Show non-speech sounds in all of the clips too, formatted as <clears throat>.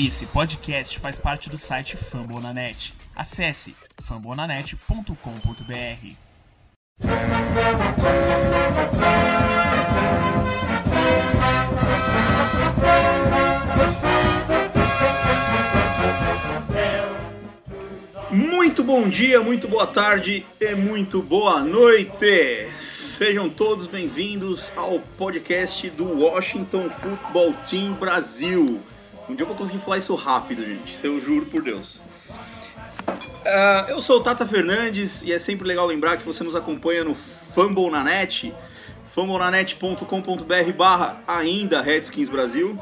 Esse podcast faz parte do site Fambonanet. Acesse fambonanet.com.br. Muito bom dia, muito boa tarde e muito boa noite. Sejam todos bem-vindos ao podcast do Washington Football Team Brasil. Um dia eu vou conseguir falar isso rápido, gente. Eu juro por Deus. Uh, eu sou o Tata Fernandes e é sempre legal lembrar que você nos acompanha no Fumble na Net, fumblenanet.com.br barra ainda Redskins Brasil.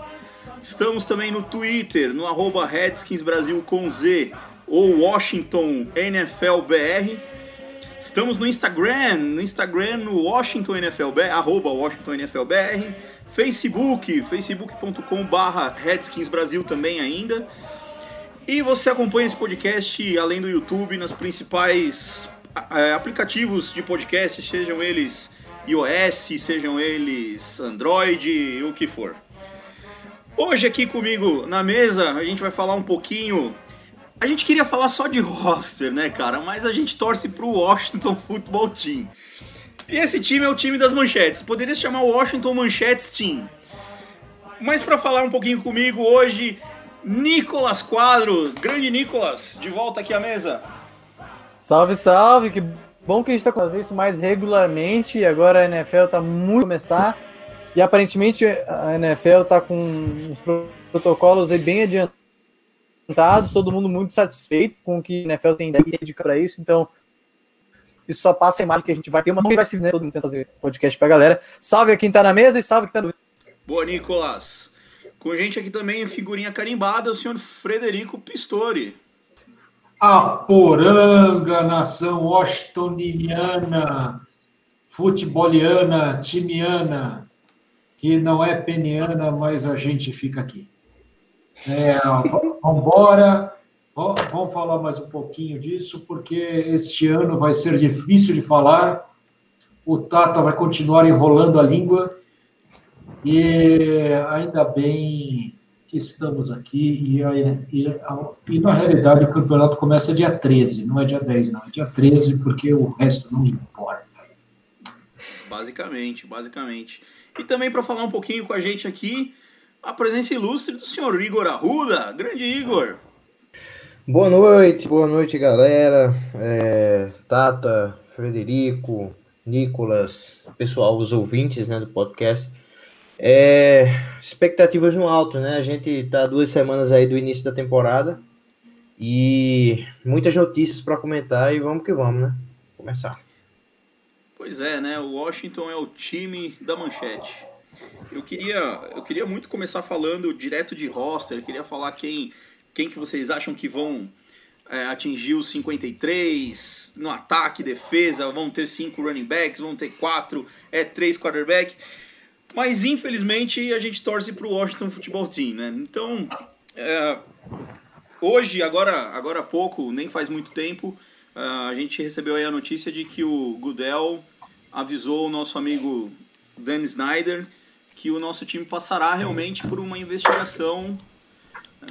Estamos também no Twitter, no arroba Redskins Brasil com Z ou Washington NFL BR. Estamos no Instagram, no Instagram no Washington NFL BR, arroba Washington NFL BR. Facebook, facebook.com barra Redskins Brasil também ainda. E você acompanha esse podcast além do YouTube nas principais é, aplicativos de podcast, sejam eles iOS, sejam eles Android, o que for. Hoje aqui comigo na mesa a gente vai falar um pouquinho a gente queria falar só de <laughs> roster, né, cara? Mas a gente torce pro Washington Football Team. E esse time é o time das manchetes. Poderia se chamar Washington Manchetes Team. Mas para falar um pouquinho comigo hoje, Nicolas Quadro. Grande Nicolas, de volta aqui à mesa. Salve, salve. Que bom que a gente está fazendo isso mais regularmente. Agora a NFL está muito começar. E aparentemente a NFL está com os protocolos bem adiantados todo mundo muito satisfeito com o que a NFL tem para isso, então isso só passa a imagem que a gente vai ter uma não vai se né, todo mundo tenta fazer podcast pra galera. Salve a quem tá na mesa e salve quem tá no. Boa, Nicolas. Com a gente aqui também, figurinha carimbada, o senhor Frederico Pistori. A poranga, nação washingtoniana, futeboliana, timiana, que não é peniana, mas a gente fica aqui. É, vamos embora. Vamos falar mais um pouquinho disso, porque este ano vai ser difícil de falar. O Tata vai continuar enrolando a língua. E ainda bem que estamos aqui. E, e, e, na realidade o campeonato começa dia 13, não é dia 10, não. É dia 13, porque o resto não importa. Basicamente, basicamente. E também para falar um pouquinho com a gente aqui, a presença ilustre do senhor Igor Arruda. Grande Igor. Boa noite, boa noite, galera. É, Tata, Frederico, Nicolas, pessoal, os ouvintes né, do podcast. É, expectativas no alto, né? A gente tá duas semanas aí do início da temporada e muitas notícias para comentar e vamos que vamos, né? Começar. Pois é, né? O Washington é o time da manchete. Eu queria, eu queria muito começar falando direto de roster, eu queria falar quem, quem que vocês acham que vão é, atingir os 53 no ataque, defesa, vão ter cinco running backs, vão ter quatro, é três quarterback. Mas infelizmente a gente torce para o Washington Football Team, né? Então, é, hoje, agora, agora há pouco, nem faz muito tempo, é, a gente recebeu a notícia de que o Goodell avisou o nosso amigo Dan Snyder que o nosso time passará realmente por uma investigação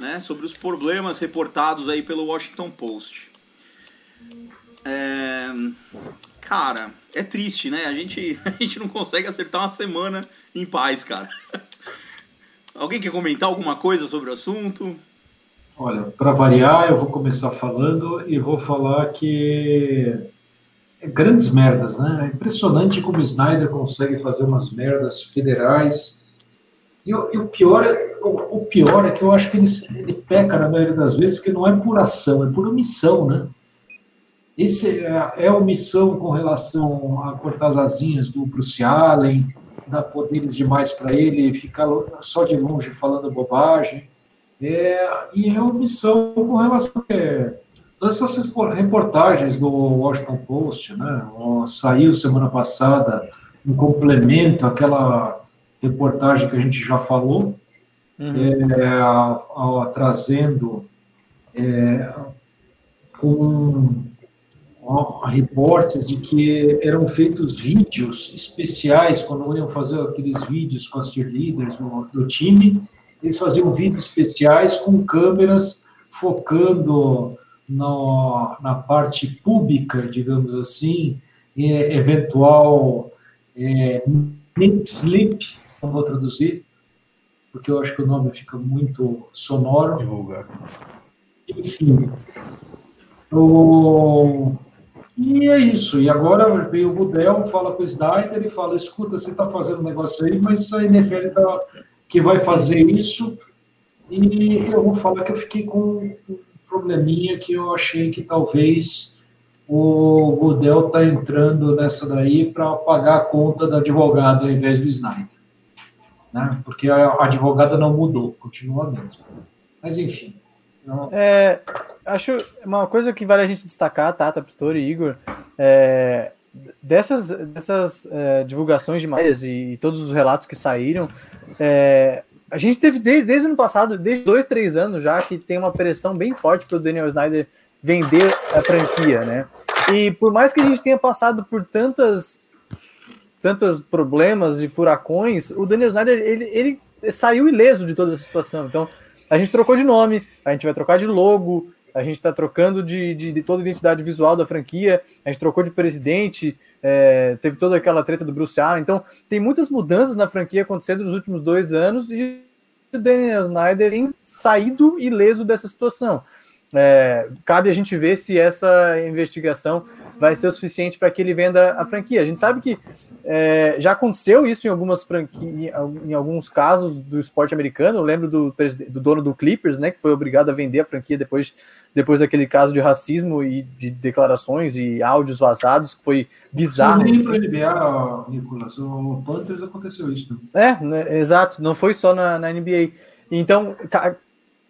né, sobre os problemas reportados aí pelo Washington Post. É... Cara, é triste, né? A gente, <laughs> a gente não consegue acertar uma semana em paz, cara. <laughs> Alguém quer comentar alguma coisa sobre o assunto? Olha, para variar, eu vou começar falando e vou falar que grandes merdas, né? É impressionante como o Snyder consegue fazer umas merdas federais. E, e o, pior é, o, o, pior é que eu acho que ele, ele peca, na maioria das vezes, que não é por ação, é por omissão, né? Esse é, é omissão com relação a cortar as asinhas do Bruce Allen, dar poderes demais para ele, ficar só de longe falando bobagem. É, e é omissão com relação a é, essas reportagens do Washington Post, né, saiu semana passada um complemento àquela reportagem que a gente já falou, uhum. é, a, a, trazendo é, um, a, reportes de que eram feitos vídeos especiais quando iam fazer aqueles vídeos com as cheerleaders do, do time, eles faziam vídeos especiais com câmeras focando no, na parte pública, digamos assim, eventual é, slip, não vou traduzir, porque eu acho que o nome fica muito sonoro. Divulgar. Enfim. O... E é isso. E agora veio o Budel, fala com o Snyder e fala: escuta, você está fazendo um negócio aí, mas a NFL tá, que vai fazer isso. E eu vou falar que eu fiquei com um probleminha que eu achei que talvez o Budel está entrando nessa daí para pagar a conta do advogado ao invés do Snyder. Né? Porque a advogada não mudou, continua mesmo. Mas enfim. Não... É, acho uma coisa que vale a gente destacar, Tata, Pistori e Igor, é, dessas, dessas é, divulgações de matérias e, e, todos os relatos que saíram, é, a gente teve desde, desde o ano passado, desde dois, três anos já, que tem uma pressão bem forte para o Daniel Snyder vender a franquia, né? E por mais que a gente tenha passado por tantas tantos problemas e furacões, o Daniel Snyder ele, ele saiu ileso de toda essa situação. Então, a gente trocou de nome, a gente vai trocar de logo, a gente está trocando de, de, de, toda a identidade visual da franquia, a gente trocou de presidente, é, teve toda aquela treta do Bruce Allen. Então, tem muitas mudanças na franquia acontecendo nos últimos dois anos e o Daniel Snyder tem saído ileso dessa situação. É, cabe a gente ver se essa investigação vai ser o suficiente para que ele venda a franquia. A gente sabe que é, já aconteceu isso em algumas franquias, em alguns casos do esporte americano. Eu lembro do, do, dono do Clippers, né, que foi obrigado a vender a franquia depois, depois daquele caso de racismo e de declarações e áudios vazados, que foi bizarro. Nem foi NBA, Nicolas. O Panthers aconteceu isso. É, né, exato. Não foi só na, na NBA. Então,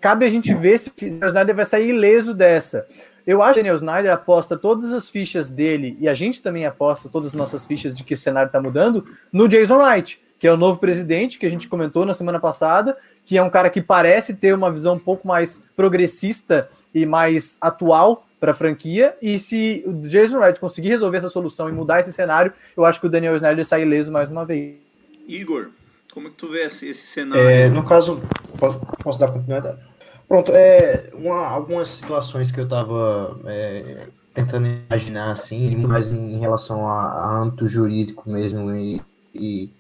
cabe a gente ver se o Snyder vai sair ileso dessa. Eu acho que o Daniel Snyder aposta todas as fichas dele, e a gente também aposta todas as nossas fichas de que o cenário está mudando, no Jason Wright, que é o novo presidente, que a gente comentou na semana passada, que é um cara que parece ter uma visão um pouco mais progressista e mais atual para a franquia. E se o Jason Wright conseguir resolver essa solução e mudar esse cenário, eu acho que o Daniel Snyder sai ileso mais uma vez. Igor, como é que tu vê esse, esse cenário? É, no caso, posso, posso dar continuidade? Pronto, é, uma, algumas situações que eu estava é, tentando imaginar, assim, mais em, relação a, a, âmbito jurídico mesmo e, e,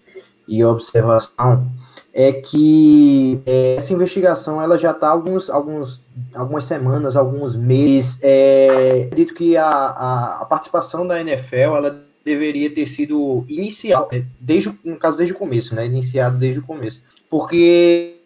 e observação, é que é, essa investigação ela já está alguns, alguns, algumas semanas, alguns meses. É, acredito que a, a, a, participação da NFL ela deveria ter sido inicial, é, desde, no caso desde o começo, né? Iniciado desde o começo, porque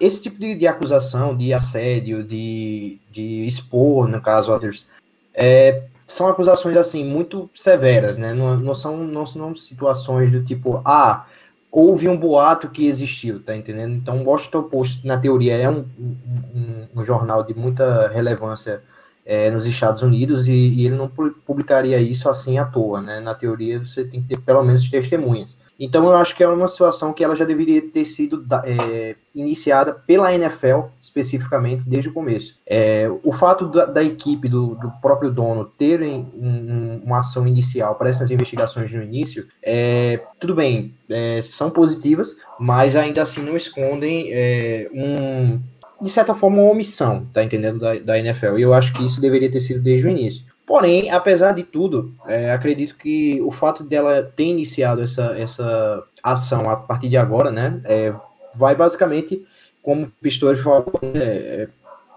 esse tipo de, de, acusação, de assédio, de, de expor, no caso, others, é, são acusações, assim, muito severas, né? Não, não, são, não são situações do tipo, ah, houve um boato que existiu, tá entendendo? Então, o Washington Post, na teoria, é um, um, um jornal de muita relevância é, nos Estados Unidos e, e, ele não publicaria isso assim à toa, né? Na teoria, você tem que ter pelo menos testemunhas. Então, eu acho que é uma situação que ela já deveria ter sido é, iniciada pela NFL, especificamente, desde o começo. É, o fato da, da equipe, do, do, próprio dono, terem um, uma ação inicial para essas investigações no início, é, tudo bem, é, são positivas, mas ainda assim não escondem é, um de certa forma, uma omissão, tá entendendo, da, da NFL. E eu acho que isso deveria ter sido desde o início. Porém, apesar de tudo, é, acredito que o fato dela ter iniciado essa, essa ação a partir de agora, né, é, vai basicamente, como o Pistori falou, é, é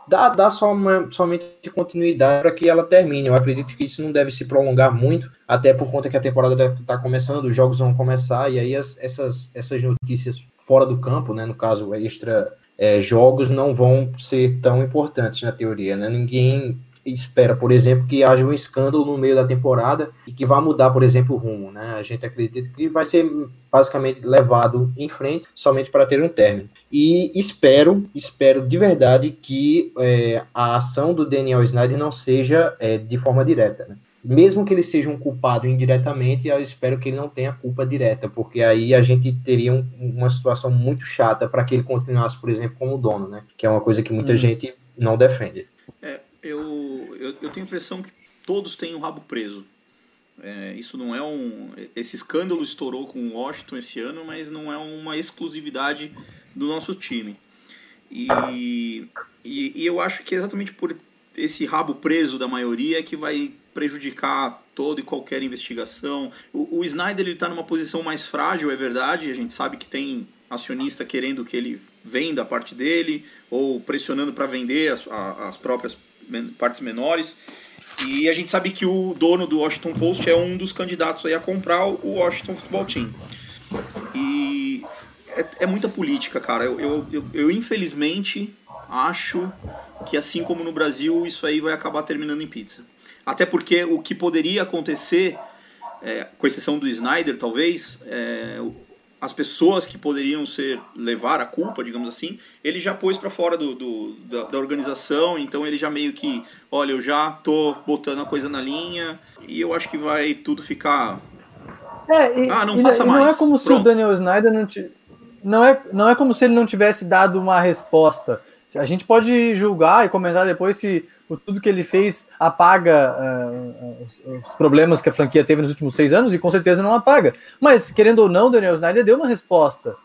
dar, dar somente continuidade para que ela termine. Eu acredito que isso não deve se prolongar muito, até por conta que a temporada está começando, os jogos vão começar, e aí as, essas, essas notícias fora do campo, né, no caso extra é, jogos não vão ser tão importantes na teoria, né? Ninguém espera, por exemplo, que haja um escândalo no meio da temporada e que vá mudar, por exemplo, o rumo, né? A gente acredita que vai ser basicamente levado em frente somente para ter um término. E espero, espero de verdade que é, a ação do Daniel Snyder não seja é, de forma direta, né? Mesmo que ele seja um culpado indiretamente, eu espero que ele não tenha culpa direta, porque aí a gente teria um, uma situação muito chata para que ele continuasse, por exemplo, como dono, né? Que é uma coisa que muita hum. gente não defende. É, eu, eu, eu, tenho a impressão que todos têm o um rabo preso. É, isso não é um. Esse escândalo estourou com o Washington esse ano, mas não é uma exclusividade do nosso time. E, e, e, eu acho que é exatamente por esse rabo preso da maioria que vai prejudicar toda e qualquer investigação. O, o Snyder está numa posição mais frágil, é verdade. A gente sabe que tem acionista querendo que ele venda a parte dele ou pressionando para vender as, as próprias partes menores. E a gente sabe que o dono do Washington Post é um dos candidatos aí a comprar o Washington Football Team. E é, é muita política, cara. Eu, eu, eu, eu, infelizmente acho que assim como no Brasil, isso aí vai acabar terminando em pizza. Até porque o que poderia acontecer, é, com exceção do Snyder, talvez, é, as pessoas que poderiam ser levar a culpa, digamos assim, ele já pôs para fora do, do da, da, organização, então ele já meio que, olha, eu já tô botando a coisa na linha e eu acho que vai tudo ficar. É, e, ah, não e, faça e mais. Não é como Pronto. se o Daniel Snyder não te, não é, não é como se ele não tivesse dado uma resposta. A gente pode julgar e comentar depois se tudo que ele fez apaga uh, os, os, problemas que a franquia teve nos últimos seis anos, e com certeza não apaga. Mas, querendo ou não, Daniel Snyder deu uma resposta.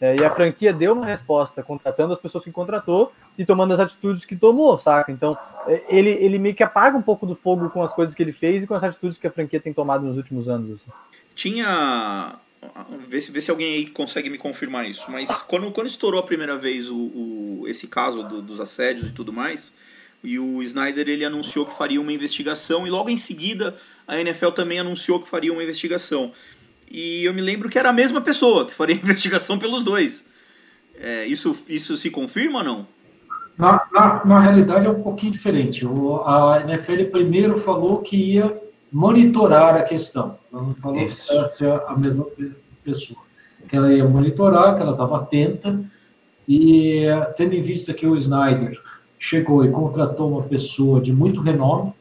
É, e a franquia deu uma resposta, contratando as pessoas que contratou e tomando as atitudes que tomou, saca? Então, é, ele, ele meio que apaga um pouco do fogo com as coisas que ele fez e com as atitudes que a franquia tem tomado nos últimos anos. Assim. Tinha. Vê se, vê se alguém aí consegue me confirmar isso. Mas quando, quando estourou a primeira vez o, o esse caso do, dos assédios e tudo mais, e o Snyder ele anunciou que faria uma investigação e logo em seguida a NFL também anunciou que faria uma investigação. E eu me lembro que era a mesma pessoa que faria <laughs> investigação pelos dois. É, isso, isso se confirma ou não? Na, na, na, realidade é um pouquinho diferente. O, a NFL primeiro falou que ia monitorar a questão. Ela não falou isso. que era a mesma pessoa. Que ela ia monitorar, que ela estava atenta. E tendo em vista que o Snyder chegou e contratou uma pessoa de muito renome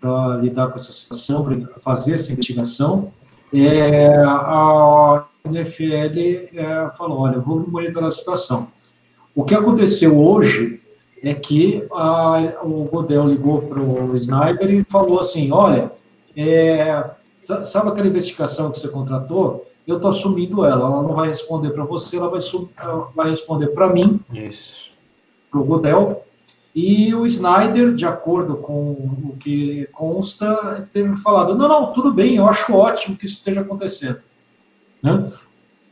para lidar com essa situação, para fazer essa investigação. É, a NFL é, falou: olha, vou monitorar a situação. O que aconteceu hoje é que a, o Godel ligou para o Sniper e falou assim: olha, é, sabe aquela investigação que você contratou? Eu estou assumindo ela, ela não vai responder para você, ela vai, ela vai responder para mim, para o Godel, e o Snyder, de acordo com o que consta, teve falado: não, não, tudo bem, eu acho ótimo que isso esteja acontecendo. Né?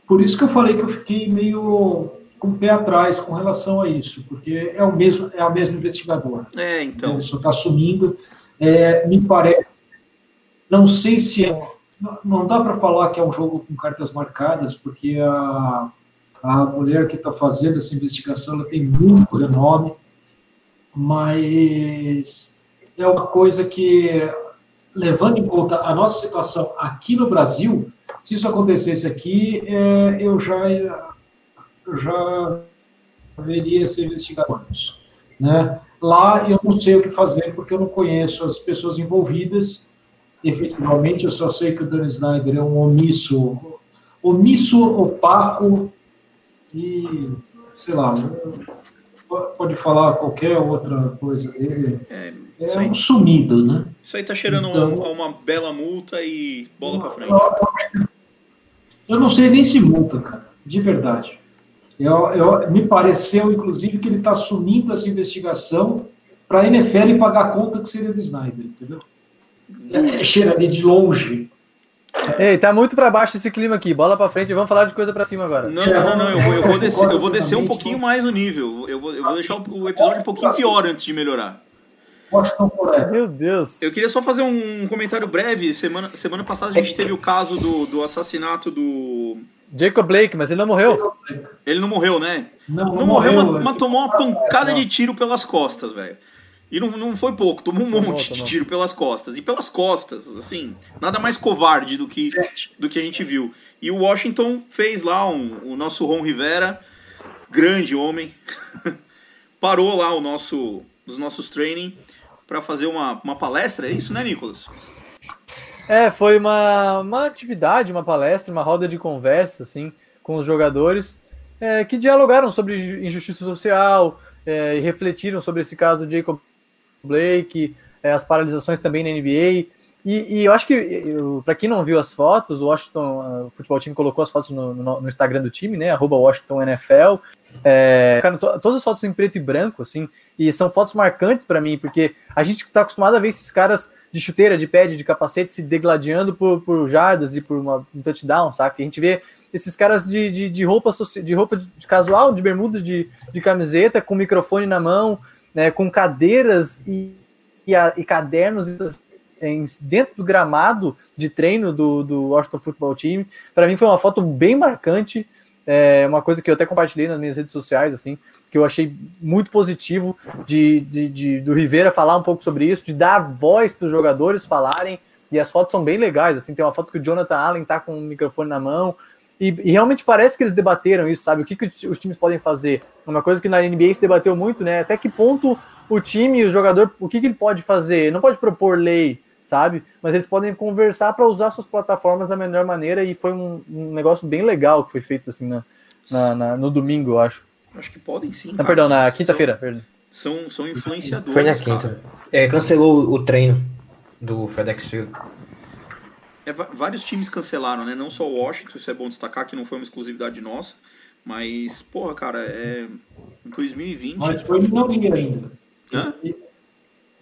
Por isso que eu falei que eu fiquei meio com o pé atrás com relação a isso, porque é o mesmo, é a mesma investigadora. É, então. Ele só está assumindo. É, me parece. Não sei se é. Não dá para falar que é um jogo com cartas marcadas, porque a, a mulher que está fazendo essa investigação ela tem muito renome mas é uma coisa que, levando em conta a nossa situação aqui no Brasil, se isso acontecesse aqui, é, eu já já veria essa investigação. Né? Lá eu não sei o que fazer porque eu não conheço as pessoas envolvidas. Efetivamente, eu só sei que o Dan Snyder é um omisso, omisso, opaco e sei lá, pode falar qualquer outra coisa dele. É, é um sumido, né? Isso aí tá cheirando então, uma, uma, bela multa e bola para frente. Eu não sei nem se multa, cara, de verdade. Eu, eu, me pareceu, inclusive, que ele está assumindo essa investigação para a NFL pagar a conta que seria do Snyder, entendeu? É, cheira ali de longe. Ei, tá muito para baixo esse clima aqui. Bola para frente, vamos falar de coisa para cima agora. Não, não, não, não. Eu, vou, eu vou descer, eu vou descer um pouquinho mais o nível. Eu vou, eu vou deixar o episódio um pouquinho pior antes de melhorar. Meu Deus. Eu queria só fazer um comentário breve. Semana, semana passada a gente teve o caso do, do assassinato do. Jacob Blake, mas ele não morreu. Ele não morreu, né? Não, não, não morreu, morreu mas, mas tomou uma pancada de tiro pelas costas, velho. E não, não foi pouco, tomou um monte tomou, de tomou. tiro pelas costas. E pelas costas, assim, nada mais covarde do que, do que a gente viu. E o Washington fez lá um, o nosso Ron Rivera, grande homem, <laughs> parou lá o nosso, os nossos training para fazer uma, uma palestra, é isso, né, Nicolas? É, foi uma, uma atividade, uma palestra, uma roda de conversa, assim, com os jogadores é, que dialogaram sobre injustiça social é, e refletiram sobre esse caso de Jacob Blake, é, as paralisações também na NBA. E, e eu acho que, para quem não viu as fotos, o Washington o Futebol Time colocou as fotos no, no, no Instagram do time, né? Arroba Washington NFL. É, cara, to, todas as fotos em preto e branco, assim, e são fotos marcantes para mim, porque a gente está acostumado a ver esses caras de chuteira, de pad, de capacete se degladiando por, por jardas e por uma, um touchdown, saca? A gente vê esses caras de, de, de roupa de roupa de casual, de bermuda, de, de camiseta, com microfone na mão, né, com cadeiras e, e, a, e cadernos dentro do gramado de treino do, do Washington Football Team. Para mim foi uma foto bem marcante, é uma coisa que eu até compartilhei nas minhas redes sociais, assim, que eu achei muito positivo de, de, de do Rivera falar um pouco sobre isso, de dar voz para os jogadores falarem. E as fotos são bem legais, assim, tem uma foto que o Jonathan Allen tá com o microfone na mão, e, e, realmente parece que eles debateram isso, sabe? O que, que os times podem fazer? Uma coisa que na NBA se debateu muito, né? Até que ponto o time, o jogador, o que, que ele pode fazer? Não pode propor lei, sabe? Mas eles podem conversar para usar suas plataformas da melhor maneira e foi um, um negócio bem legal que foi feito assim na, na, na no domingo, eu acho. Acho que podem sim. Não, perdão, na quinta-feira. São, são influenciadores. Foi na quinta. É, cancelou o treino do FedEx Field. É, vários times cancelaram, né? Não só o Washington, isso é bom destacar que não foi uma exclusividade nossa. Mas, porra, cara, é. 2020. Mas foi minoria ainda. Hã? E,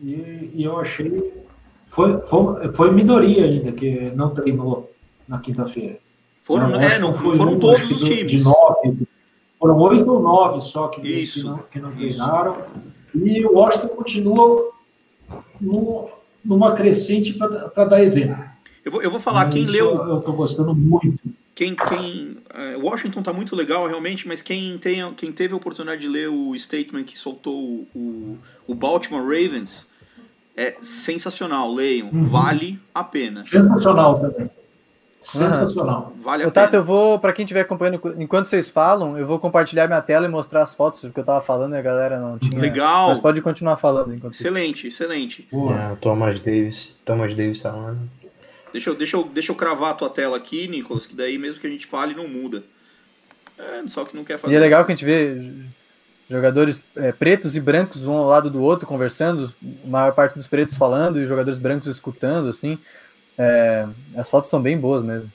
e, e eu achei foi, foi, foi minoria ainda que não treinou na quinta-feira. Foram, não, é, não, foram um, todos os times. De nove, foram oito ou nove só que, isso, que não, que não treinaram. E o Washington continua no, numa crescente para dar exemplo. Eu vou, eu vou falar, quem leu. Eu estou gostando muito. Quem, quem, é, Washington está muito legal, realmente, mas quem, tem, quem teve a oportunidade de ler o statement que soltou o, o, o Baltimore Ravens, é sensacional, leiam, uhum. vale a pena. Sensacional também. Sensacional. Uhum. Vale a Tato, pena. eu vou, para quem estiver acompanhando, enquanto vocês falam, eu vou compartilhar minha tela e mostrar as fotos, porque eu tava falando e a galera não tinha. Legal. Mas pode continuar falando enquanto Excelente, isso. excelente. É, Thomas Davis. Thomas Davis falando. Deixa eu, deixa, eu, deixa eu cravar a tua tela aqui, Nicolas, que daí mesmo que a gente fale, não muda. É, só que não quer fazer. E é legal que a gente vê jogadores é, pretos e brancos um ao lado do outro conversando, a maior parte dos pretos falando e os jogadores brancos escutando, assim. É, as fotos são bem boas mesmo.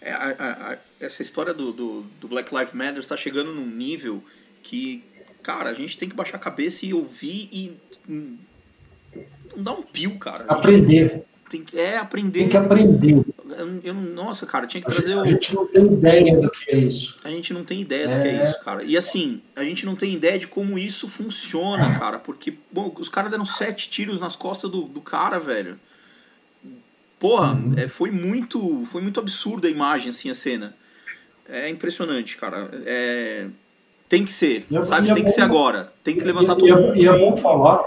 É, a, a, essa história do, do, do, Black Lives Matter está chegando num nível que, cara, a gente tem que baixar a cabeça e ouvir e hum, não dar um pio, cara. Aprender. Tem que, é, aprender. Tem que aprender. Eu, eu, nossa, cara, tinha que trazer. A gente não tem ideia do que é isso. A gente não tem ideia é. do que é isso, cara. E assim, a gente não tem ideia de como isso funciona, cara. Porque, bom, os caras deram sete tiros nas costas do, do cara, velho. Porra, uhum. é, foi muito. Foi muito absurda a imagem, assim, a cena. É impressionante, cara. É, tem que ser, é, sabe? É tem que ser agora. Tem que levantar todo mundo. E é bom falar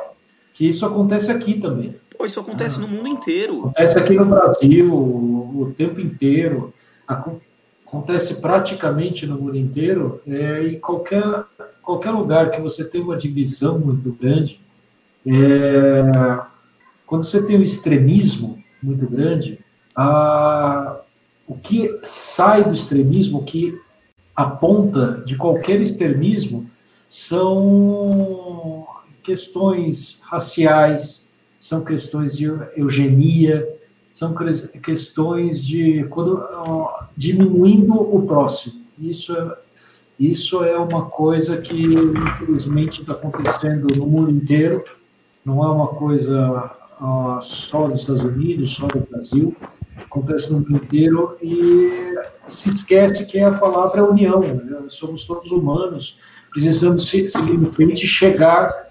que isso acontece aqui também. Pô, isso acontece ah, no mundo inteiro. Acontece aqui no Brasil o, tempo inteiro. Acontece praticamente no mundo inteiro. É, em qualquer, qualquer lugar que você tem uma divisão muito grande, é, quando você tem um extremismo muito grande, a, o que sai do extremismo, o que aponta de qualquer extremismo, são questões raciais, são questões de eugenia, são questões de quando, diminuindo o próximo. Isso é, isso é uma coisa que, infelizmente, está acontecendo no mundo inteiro, não é uma coisa uh, só dos Estados Unidos, só do Brasil, acontece no mundo inteiro e se esquece que a palavra é união, né? somos todos humanos, precisamos seguir em frente e chegar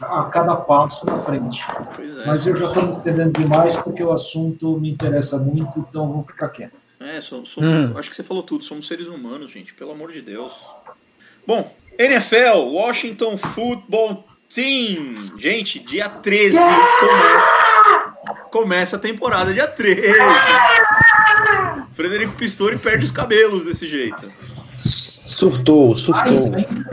a cada passo na frente. É, Mas eu já estou me estendendo demais porque o assunto me interessa muito, então vou ficar quieto. É, somos, hum. acho que você falou tudo, somos seres humanos, gente, pelo amor de Deus. Bom, NFL, Washington Football Team. Gente, dia 13 começa, começa a temporada, dia 13. Frederico Pistori perde os cabelos desse jeito. Surtou, surtou.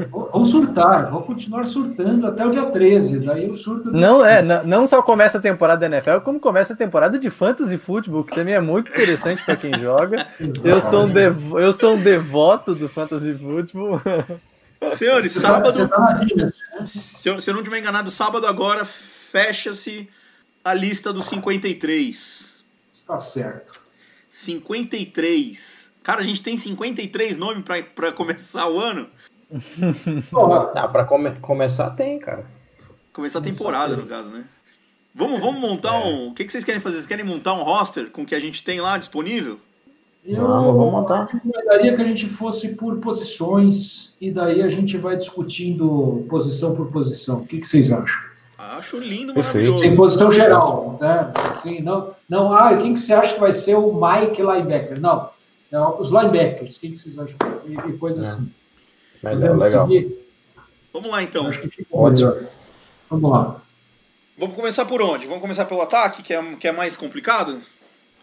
vou surtar, vou continuar surtando até o dia 13. Daí eu surto. Não, é, não, não só começa a temporada da NFL, como começa a temporada de Fantasy Football, que também é muito interessante para quem joga. <laughs> Eu sou, um devo, eu sou um devoto do Fantasy Football. <laughs> Senhores, tá- sábado. Tá se, eu, se eu não estiver enganado, sábado agora fecha-se a lista dos 53. Está certo. 53. Cara, a gente tem 53 nomes pra, pra começar o ano. Porra, Ah, pra come- começar tem, cara. Começar a temporada, no caso, né? Vamos, vamos montar um. O que, que vocês querem fazer? Vocês querem montar um roster com o que a gente tem lá disponível? eu Vamos, vamos montar. recomendaria que a gente fosse por posições e daí a gente vai discutindo posição por posição. O que, que vocês acham? Acho lindo. Sem maravilhoso. posição geral, né? Assim, não, não, ah, quem que você acha que vai ser o Mike linebacker? Não, não os linebackers, quem que vocês acham? E, e coisa É. assim. Legal, Podemos legal. seguir? Vamos lá então. acho que fica Ótimo. melhor. Vamos lá. Vamos começar por onde? Vamos começar pelo ataque, que é, que é mais complicado?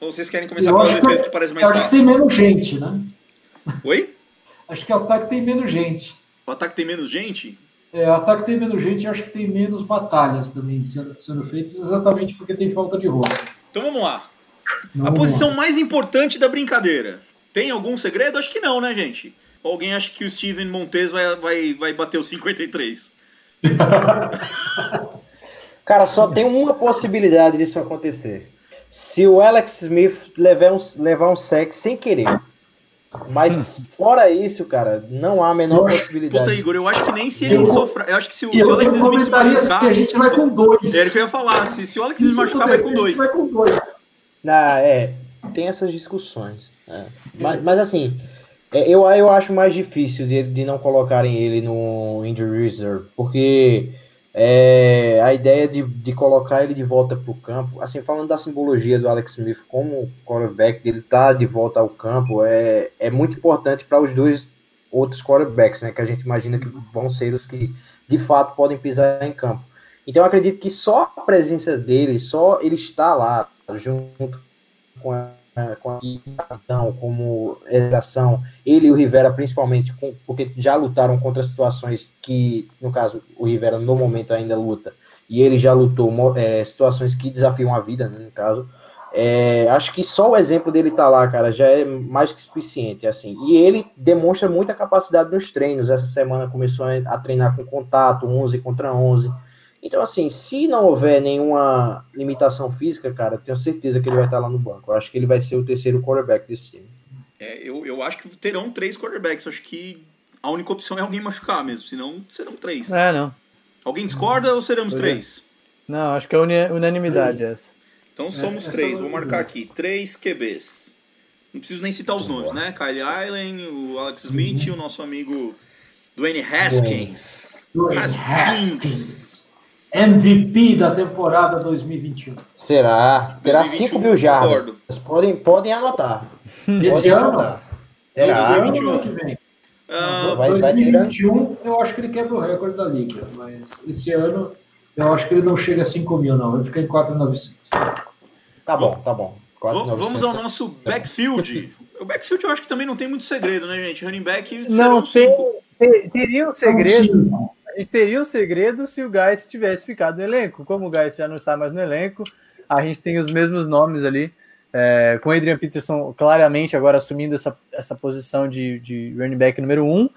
Ou vocês querem começar pela acho que- defesa, que parece mais Eu acho que tem fácil? menos gente, né? Oi? <laughs> Acho que o ataque tem menos gente. O ataque tem menos gente? É, o ataque tem menos gente e acho que tem menos batalhas também sendo, sendo feitas, exatamente porque tem falta de roupa. Então vamos lá. A Vamos posição lá. mais importante da brincadeira. Tem algum segredo? Acho que não, né, gente? Alguém acha que o Steven Montes vai, vai, vai bater os 53? <laughs> Cara, só tem uma possibilidade disso acontecer. Se o Alex Smith levar um, levar um sec sem querer. Mas fora isso, cara, não há a menor Eu possibilidade. Puta, Igor, eu acho que nem se ele Eu- sofrer. Eu acho que se o, se o Alex Smith se machucar. a gente vai com dois. Era o que eu ia falar. Se, se o Alex Smith Se machucar, vai com dois. A gente vai com dois. Ah, é, tem essas discussões. É. Mas, mas assim, é, eu, eu acho mais difícil de, de não colocarem ele no injury reserve, porque é, a ideia de, de colocar ele de volta para o campo, assim, falando da simbologia do Alex Smith como quarterback, dele tá de volta ao campo, é, é muito importante para os dois outros quarterbacks, né, que a gente imagina que vão ser os que de fato podem pisar em campo. Então acredito que só a presença dele, só ele estar lá junto com com a equipe, como redação, ele e o Rivera principalmente, com- porque já lutaram contra situações que, no caso, o Rivera no momento ainda luta, e ele já lutou é, situações que desafiam a vida, né, no caso. É, acho que só o exemplo dele estar lá, cara, já é mais que suficiente, assim. E ele demonstra muita capacidade nos treinos. Essa semana começou a treinar com contato, 11 contra 11. Então, assim, se não houver nenhuma limitação física, cara, eu tenho certeza que ele vai estar lá no banco. Eu acho que ele vai ser o terceiro quarterback desse time. É, eu, eu acho que terão três quarterbacks. Eu acho que a única opção é alguém machucar mesmo. Senão serão três. É, não. Alguém discorda ou seremos Pois é. três? Não, acho que é unanimidade essa. Então somos essa três. eu- Vou marcar aqui. Três QBs. Não preciso nem citar os nomes, né? Kyle Allen, o Alex Smith e o nosso amigo Dwayne Haskins. Dwayne Haskins. Haskins. MVP da temporada 2021. Será? Terá 2021, 5 mil jardas. Vocês podem, podem anotar. Esse Podem ano? anotar. Esse ano? Que vem. Ah, Vai- vai 2021, eu acho que ele quebra o recorde da liga, mas esse ano eu acho que ele não chega a 5 mil, não. Vai ficar em 4,900. Tá bom, tá bom. v- 4.900. vamos ao nosso backfield. O backfield eu acho que também não tem muito segredo, né, gente? Running back Não, serão tem, cinco. te- teria um segredo. Sim. Gente teria um segredo se o Gás tivesse ficado no elenco. Como o Gás já não está mais no elenco, a gente tem os mesmos nomes ali. é, com Adrian Peterson claramente agora assumindo essa, essa posição de, de running back número um.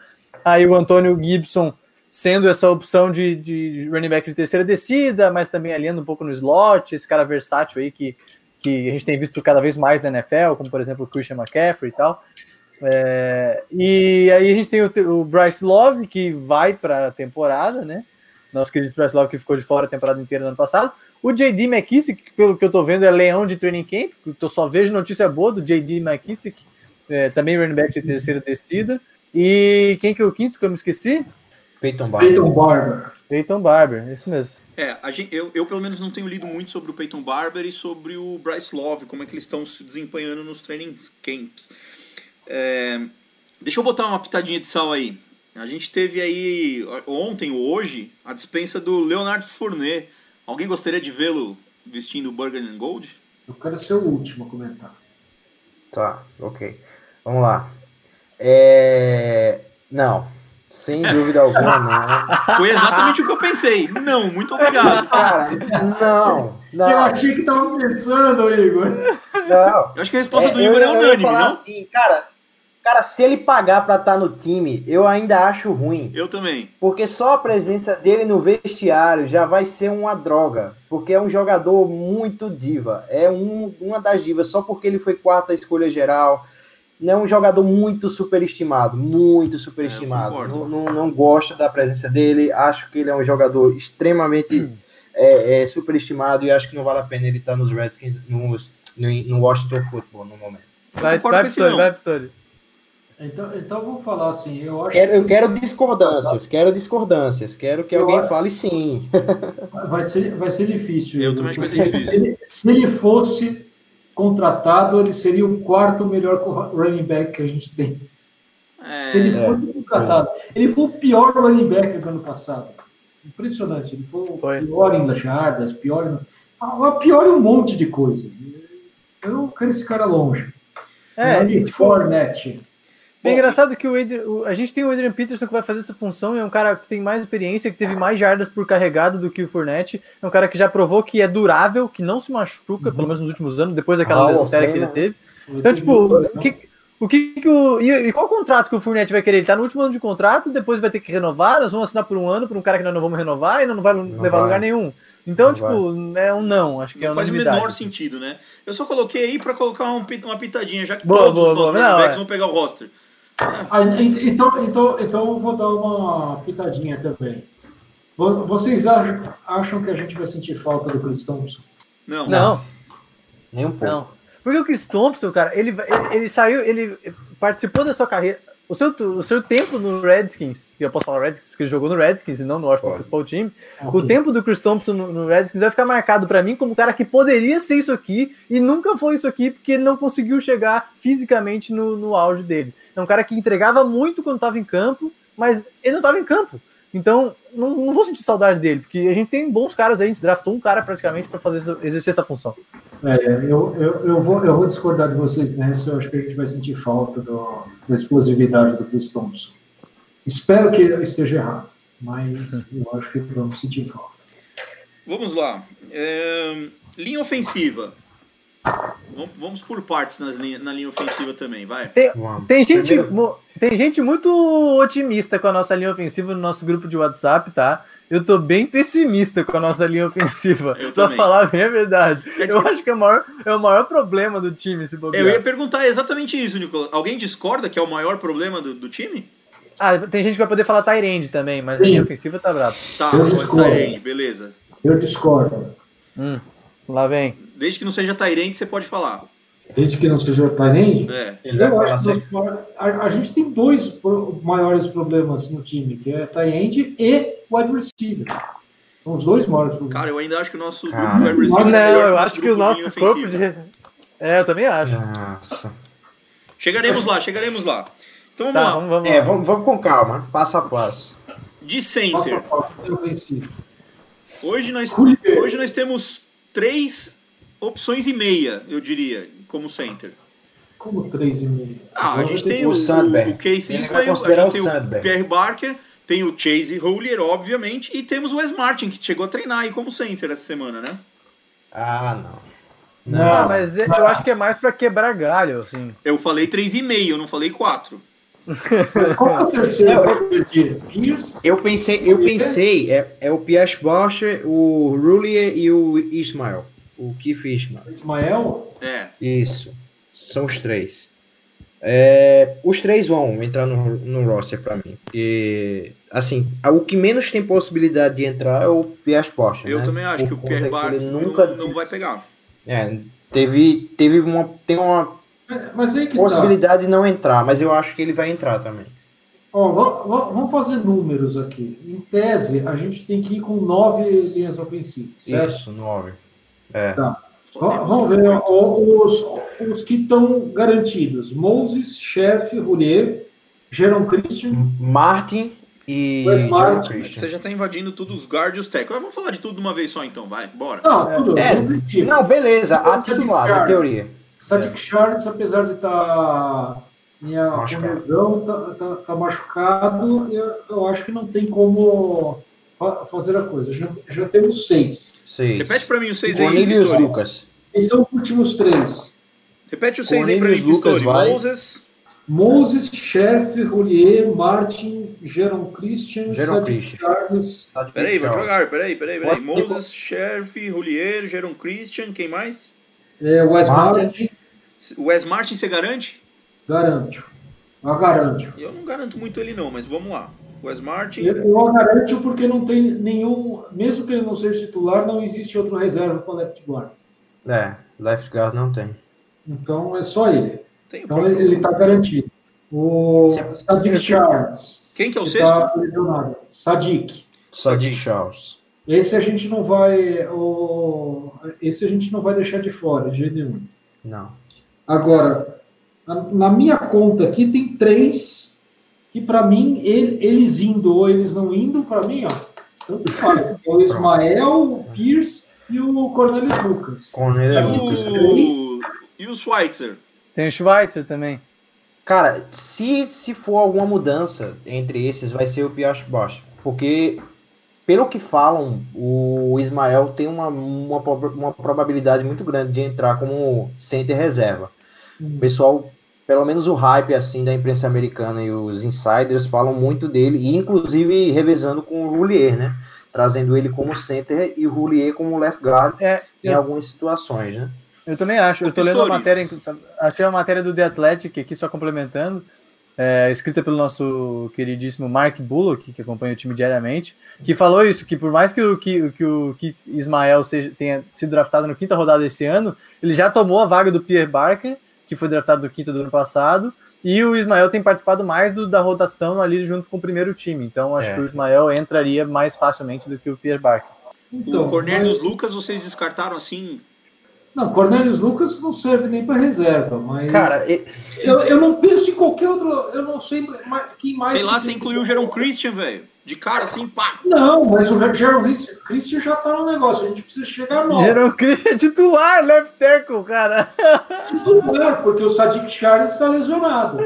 Aí o Antônio Gibson sendo essa opção de, de running back de terceira descida, mas também alinhando um pouco no slot, esse cara versátil aí que, que a gente tem visto cada vez mais na NFL, como por exemplo o Christian McCaffrey e tal. É, e aí a gente tem o, o Bryce Love, que vai para a temporada, né? Nosso querido Bryce Love, que ficou de fora a temporada inteira no ano passado. O JD McKissick, que pelo que eu tô vendo, é leão de training camp, que eu só vejo notícia boa do JD McKissick, é, também running back de terceira descida. E quem que é o quinto que eu me esqueci? Peyton Barber. Peyton Barber. Peyton Barber, isso mesmo. É, a gente, eu, eu pelo menos não tenho lido muito sobre o Peyton Barber e sobre o Bryce Love, como é que eles estão se desempenhando nos training camps. É, deixa eu botar uma pitadinha de sal aí. A gente teve aí ontem ou hoje a dispensa do Leonard Fournet. Alguém gostaria de vê-lo vestindo Burger and Gold? Eu quero ser o último a comentar. Tá, ok. Vamos lá. É... Não, sem <laughs> dúvida alguma, não. Foi exatamente o que eu pensei. Não, muito obrigado. Cara, não, não. eu achei que tava pensando, Igor. não. Eu acho que a resposta do É, Igor é eu- eu ia unânime, falar não? Assim, cara, Cara, se ele pagar pra estar no time, eu ainda acho ruim. Eu também. Porque só a presença dele no vestiário já vai ser uma droga. Porque é um jogador muito diva. É um, uma das divas, só porque ele foi quarta escolha geral. Não é um jogador muito superestimado. Muito superestimado. É, não, não, não gosto da presença dele. Acho que ele é um jogador extremamente <clears throat> é, é, superestimado. E acho que não vale a pena ele estar nos Redskins, nos, no, no Washington Football no momento. Vai, vai, vai, Pistori. Então, então eu vou falar assim, eu acho Quero, que eu quero discordâncias. Quero discordâncias. Quero que Eu alguém acho- fale sim. vai ser, vai ser difícil. Eu também acho que vai ser difícil. Se ele, se ele fosse contratado, ele seria o quarto melhor running back que a gente tem. Se ele É, fosse contratado. Ele foi o pior running back do ano passado. Impressionante. Ele foi o Foi. pior em jardas, pior em... Ah, pior em um monte de coisa. Eu quero esse cara longe. É, Longe É engraçado que o, Adrian, o- a gente tem o Adrian Peterson que vai fazer essa função, e é um cara que tem mais experiência, que teve mais jardas por carregado do que o Fournette. É um cara que já provou que é durável, que não se machuca, pelo menos nos últimos anos, depois daquela Ah, lesão séria que ele teve. Então, tipo, o que, o que, que o. E, e qual contrato que o Fournette vai querer? Ele tá no último ano de contrato, depois vai ter que renovar, nós vamos assinar por um ano por um cara que nós não vamos renovar e não vai levar vai. lugar nenhum. Então, Não tipo, é um não, acho que é não faz o menor sentido, né? Eu só coloquei aí pra colocar um pi- uma pitadinha, já que Boa, todos boa, os nossos boa. Não, é. vão pegar o roster. Ah, en- então, então, então eu vou dar uma pitadinha também. Vo- Vocês acham, que a gente vai sentir falta do Chris Thompson? Não. Não. Nem um pouco. Não. Porque o Chris Thompson, cara, ele, vai- ele, ele saiu, ele participou da sua carreira. O seu, o seu tempo no Redskins, que eu posso falar Redskins porque ele jogou no Redskins e não no Washington Pode. Football Team. O tempo do Chris Thompson no, no Redskins vai ficar marcado pra mim como um cara que poderia ser isso aqui e nunca foi isso aqui porque ele não conseguiu chegar fisicamente no, no auge dele. É um cara que entregava muito quando estava em campo, mas ele não estava em campo. Então, não, não vou sentir saudade dele, porque a gente tem bons caras aí, a gente draftou um cara praticamente para fazer exercer essa função. É, eu, eu, eu, vou, eu vou discordar de vocês nessa. Eu acho que a gente vai sentir falta do- da explosividade do Chris Thompson. Espero que eu esteja errado, mas eu acho que vamos sentir falta. Vamos lá. É, linha ofensiva. Vamos, por partes nas linha- na linha ofensiva também, vai. Vamos. Tem gente, mo- tem gente muito otimista com a nossa linha ofensiva no nosso grupo de WhatsApp, tá? Eu tô bem pessimista com a nossa linha ofensiva. Eu pra também. falar bem a verdade. É que- Eu acho que é o maior, é o maior problema do time, se bobear. Eu ia perguntar exatamente isso, Nicolas. Alguém discorda que é o maior problema do, do time? Ah, tem gente que vai poder falar Tyrande também, mas a Sim. linha ofensiva tá brava. Tá, Eu pode discordo. Tyrande, beleza. Eu discordo. Hum, lá vem. Desde que não seja Tyrande, você pode falar. Desde que não seja Tyrande, É. Ele vai eu acho que nós- a, a gente tem dois pro- maiores problemas no time, que é Tyrande e wide receiver. São os dois maiores problemas. Cara, eu ainda acho que o nosso Cara. grupo de wide Não, receivers é melhor eu acho que o nosso corpo de. É, eu também acho. Nossa. Chegaremos lá, chegaremos lá. Então vamos Tá, lá. vamos, vamos É, lá. vamos, vamos com calma, passo a passo. De center. a pauta, ofensivo. Hoje nós, hoje nós temos três opções e meia, eu diria, como center. Como 3,5? Ah, a gente tem o o, o, Sandberg. o Case Ele vai Ismael, a gente o tem o. Pierre Barker, tem o Chase Hollier, obviamente, e temos o Wes Martin, que chegou a treinar aí como center essa semana, né? Ah, não. Não. Ah, mas eu acho que é mais pra quebrar galho, assim. Eu falei 3,5, eu não falei 4. Mas qual é o terceiro? Não, Eu perdi. Pierce? Eu pensei, eu pensei, é, é o Pierce Bosch, o Rulier e o Ismael. O Keith Ismael. Ismael? É. Isso. São os três. É, os três vão entrar no, no roster pra mim. Porque, assim, o que menos tem possibilidade de entrar é o Pierce Bosch. Eu né? também acho Por que o Pierre Barker ele não, nunca não vai pegar. É, teve, teve uma, tem uma Mas aí que tá. possibilidade de não entrar, mas eu acho que ele vai entrar também. Ó, va- va- vamos fazer números aqui. Em tese, a gente tem que ir com nove linhas ofensivas, certo? Isso, nove. Va- temos Vamos ver ó, os, os que estão garantidos. Moses, Chef, Roulier, Geron Christian. Martin e Martin. Christian. Você já tá invadindo tudo os guards e os tackles. Vamos falar de tudo de uma vez só então, vai, bora. Não, tudo É, não beleza, a titular, na Charles. Teoria. Sadik Charles, apesar de estar em a Machucado. contusão, tá, tá, tá machucado, eu, eu acho que não tem como fa- fazer a coisa. Já, já temos seis. Seis. Repete pra mim os seis aí, Pistori. Lucas. Esses são os últimos três. Repete os seis aí pra mim, Pistori. vai. Moses, Moses, Sheriff, Roulier, Martin, Geron Christian, Sadiq Christian. Charles, Peraí, vou devagar, peraí, peraí, peraí. Moses, Sheriff, Roulier, Jaron Christian, quem mais? É, Wes Martin. Wes Martin, você garante? garanto. Eu garanto. Eu não garanto muito ele não, mas vamos lá. Wes Martin, Eu, eu garanto porque não tem nenhum, mesmo que ele não seja titular, não existe outro reserva para left guard. É, left guard não tem. Então é só ele. tem Então próprio- ele está garantido. O. Sadiq Charles. Quem que é o que sexto? tá. Sadiq. Sadiq. Charles. Esse a gente não vai. O, esse a gente não vai deixar de fora, de jeito nenhum. Não. Agora, na- minha conta aqui tem três que para mim, ele- eles indo ou eles não indo, para mim, ó, tanto faz. <laughs> É o Ismael, o Pierce e o Cornelius Lucas. Cornelius Lucas. o, e o Schweitzer? Tem o Schweitzer também. Cara, se, se for alguma mudança entre esses, vai ser o Piacho Baixo. Porque, pelo que falam, o Ismael tem uma, uma, uma probabilidade muito grande de entrar como center reserva. O pessoal, pelo menos o hype assim da imprensa americana e os insiders falam muito dele, e inclusive revezando com o Roulier, né? Trazendo ele como center e o Roulier como left guard É, em eu, algumas situações, né? eu também acho. Eu tô lendo a matéria, achei a matéria do The Athletic aqui, só complementando, é, escrita pelo nosso queridíssimo Mark Bullock, que acompanha o time diariamente, que falou isso, que por mais que o, que, que o Keith Ismael seja, tenha sido draftado no quinta rodada esse ano, ele já tomou a vaga do Pierre Barker, que foi draftado no quinto do ano passado, e o Ismael tem participado mais do- da rotação ali junto com o primeiro time. Então acho É. que o Ismael entraria mais facilmente do que o Pierre Barker. o Cornelius mas- Lucas, vocês descartaram assim? Não, Cornelius Lucas não serve nem para reserva, mas. Cara, e- eu, eu não penso em qualquer outro. Eu não sei quem mais. Sei lá, você incluiu o Jaron Christian, velho. De cara assim, pá. Não, mas o Jaron Christian já tá no negócio. A gente precisa chegar no Gerou Christian titular, left tackle, cara. titular, porque o Sadiq Charles está lesionado.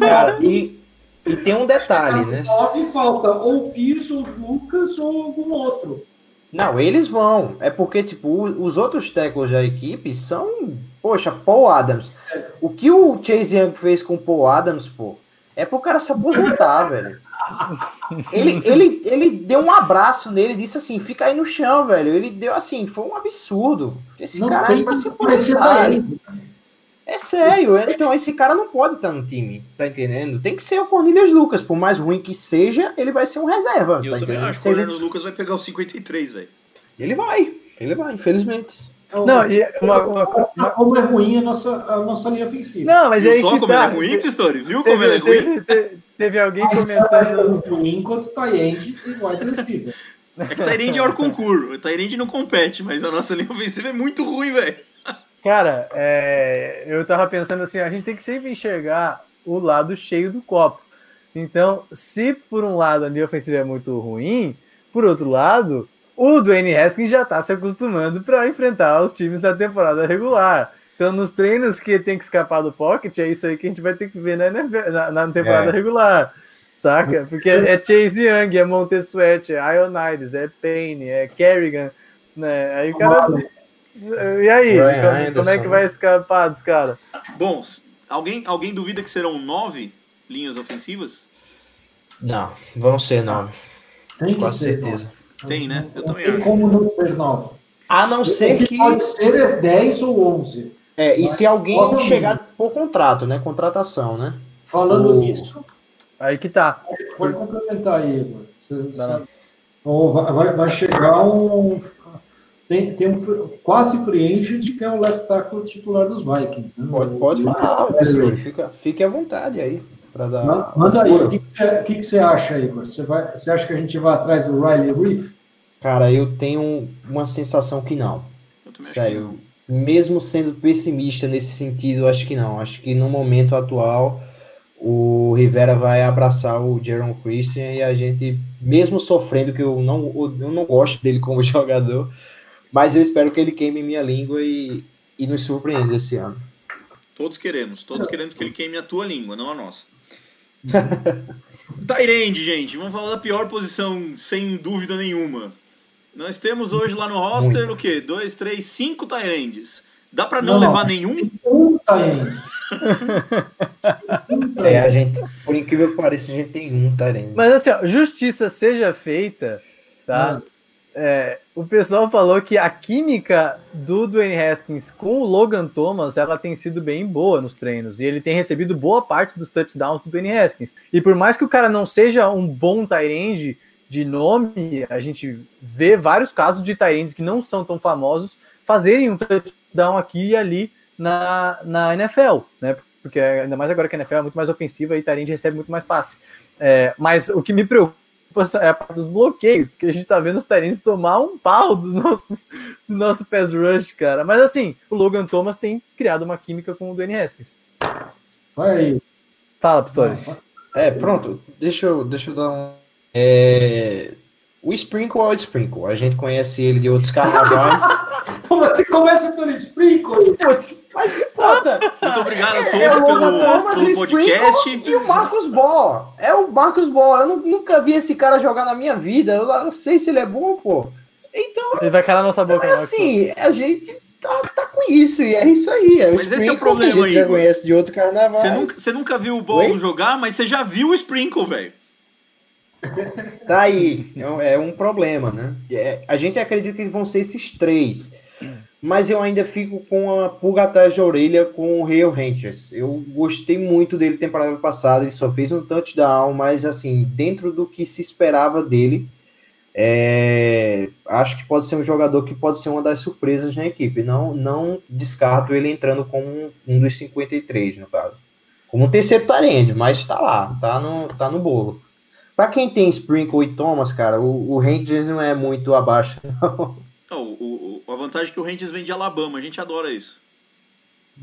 cara, e, e tem um detalhe, né? Nove falta ou o Pierce, ou Lucas, ou algum outro. Não, eles vão. É porque, tipo, os outros tackles da equipe são. Poxa, Paul Adams. O que o Chase Young fez com o Paul Adams, pô, é pro cara se aposentar, <laughs> velho. Ele, ele, ele deu um abraço nele disse assim: fica aí no chão, velho. Ele deu assim, foi um absurdo. Esse não cara tem aí vai se aposentar. talento. É sério, então esse cara não pode estar no time, tá entendendo? Tem que ser o Cornelius Lucas, por mais ruim que seja, ele vai ser um reserva. E eu tá também entendendo? acho que o Seja- Cornelius Lucas vai pegar o 53, velho. Ele vai, ele vai, infelizmente. Não, e uma- uma- uma- Como é ruim a nossa, a nossa linha ofensiva. Não, mas Viu aí só que como tá. ele é ruim, Pistori? Viu como ele é Teve, ruim? teve, <laughs> teve- teve alguém Mas comentando. é ruim quanto Tayend e wide receiver. É que Tyrande é <laughs> hora concurso. O Tyrande não compete, mas a nossa linha ofensiva é muito ruim, velho. Cara, é, eu tava pensando assim, a gente tem que sempre enxergar o lado cheio do copo. Então, se por um lado a linha ofensiva é muito ruim, por outro lado, o Dwayne Haskins já tá se acostumando para enfrentar os times da temporada regular. Então, nos treinos que ele tem que escapar do pocket, é isso aí que a gente vai ter que ver na, NFL na, na temporada É. regular. Saca? Porque é Chase Young, é Montesuete, é Ionides, é Payne, é Kerrigan, né? Aí o cara. E aí? Como, como é que vai escapar dos caras? Bom, alguém, alguém duvida que serão nove linhas ofensivas? Não, vão ser nove, Tem que com certeza. Tem, né? Eu Não também tem acho. como não ser nove. A não ser que que. pode ser é 10 ou 11. É, e se alguém chegar por contrato, né? Contratação, né? Falando O- nisso, Aí que tá. pode complementar aí, Igor. Você- você- Ou vai, vai- vai chegar um. Tem, tem um quase free agent que é o left tackle titular dos Vikings. Né? Pode, pode falar, o- professor. Fica, fique à vontade aí. Pra dar. Ma- Manda aí, o que, que, você, o que que você acha, Igor? Você, vai, você acha que a gente vai atrás do Riley Reef? Cara, eu tenho uma sensação que não. Acho que Sério. Mesmo sendo pessimista nesse sentido, acho que não. Acho que no momento atual o Rivera vai abraçar o Jaron Christian e a gente, mesmo sofrendo, que eu não, eu não gosto dele como <laughs> jogador, mas eu espero que ele queime minha língua e, e nos surpreenda esse ano. Todos queremos. Todos queremos que ele queime a tua língua, não a nossa. <laughs> Tyrande, gente. Vamos falar da pior posição, sem dúvida nenhuma. Nós temos hoje lá no roster o quê? Dois, três, cinco Tyrandes. Dá pra não, Não, não. levar nenhum? Um Tyrande. <laughs> É, a gente, por incrível que pareça, a gente tem um Tyrande. Mas assim, ó, justiça seja feita, tá? Hum. É, o pessoal falou que a química do Dwayne Haskins com o Logan Thomas ela tem sido bem boa nos treinos e ele tem recebido boa parte dos touchdowns do Dwayne Haskins. E por mais que o cara não seja um bom Tyrande de nome, a gente vê vários casos de Tyrands que não são tão famosos fazerem um touchdown aqui e ali na, na NFL, né? Porque ainda mais agora que a NFL é muito mais ofensiva e Tyrande recebe muito mais passe. É, mas o que me preocupa é a parte dos bloqueios, porque a gente tá vendo os Tyrants tomar um pau dos nossos, do nosso pass rush, cara. Mas assim, o Logan Thomas tem criado uma química com o Dwayne Haskins. Vai aí. Fala, Pistori. É, pronto. Deixa eu, deixa eu dar um. É, o Sprinkle é o Sprinkle. A gente conhece ele de outros carnavais. <laughs> Você começa pelo Sprinkle. Putz, mas foda! Muito obrigado a todos É Logan pelo, Thomas, pelo podcast. E o Marcos Ball. É o Marcos Ball. Eu nu- nunca vi esse cara jogar na minha vida. Eu não sei se ele é bom, pô. Então, Ele vai calar nossa boca, é assim, a gente tá, tá com isso. E é isso aí. É o Mas esse é o Sprinkle problema, que a gente já Igor. conhece de outros carnavais. Você nunca, você nunca viu o Ball Oi? jogar, mas você já viu o Sprinkle, velho. <laughs> Tá aí, é um- é problema, né? É, a gente acredita que vão ser esses três, mas eu ainda fico com a pulga atrás da orelha com o Hale Rangers. Eu gostei muito dele temporada passada, ele só fez um touchdown, mas assim, dentro do que se esperava dele, é, acho que pode ser um jogador que pode ser uma das surpresas na equipe. Não, não descarto ele entrando como um, dos 53, no caso. Como um terceiro tarende, mas tá lá, tá no, tá no bolo. Pra quem tem Sprinkle e Thomas, cara, o, o Rangers não é muito abaixo. <laughs> não. Não, o, o- a vantagem é que o Rangers vem de Alabama, a gente adora isso.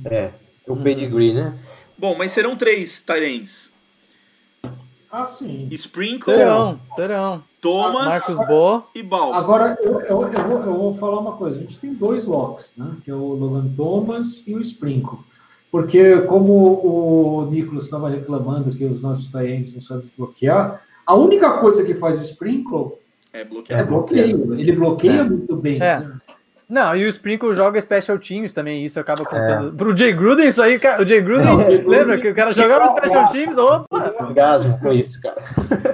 É, o pedigree, né? Bom, mas serão três Tyrants. Ah, sim. Sprinkle, Serão, serão. Thomas Marcos Bo. e Ball. Agora, eu, eu, eu, vou, eu vou falar uma coisa. A gente tem dois locks, né? Que é o Logan Thomas e o Sprinkle. Porque, como o Nicolas estava reclamando que os nossos clientes não sabem bloquear, a única coisa que faz o Sprinkle É é bloqueado. bloqueio. Ele bloqueia muito bem. É. né? Não, e o Sprinkle joga Special Teams também, isso acaba contando. Pro Jay Gruden, isso aí, cara, o Jay Gruden, lembra que o cara jogava Special Teams? Opa! Um orgasmo com isso, cara.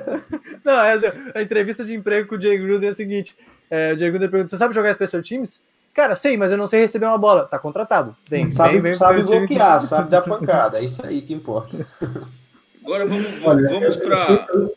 <laughs> Não, é assim, a entrevista de emprego com o Jay Gruden é a seguinte: é, o Jay Gruden pergunta: você sabe jogar Special Teams? Cara, sei, mas eu não sei receber uma bola. Tá contratado. Vem, Sabe, vem, vem sabe time. bloquear, sabe dar <laughs> pancada. É isso aí que importa. Agora vamos, vamos pra. eu-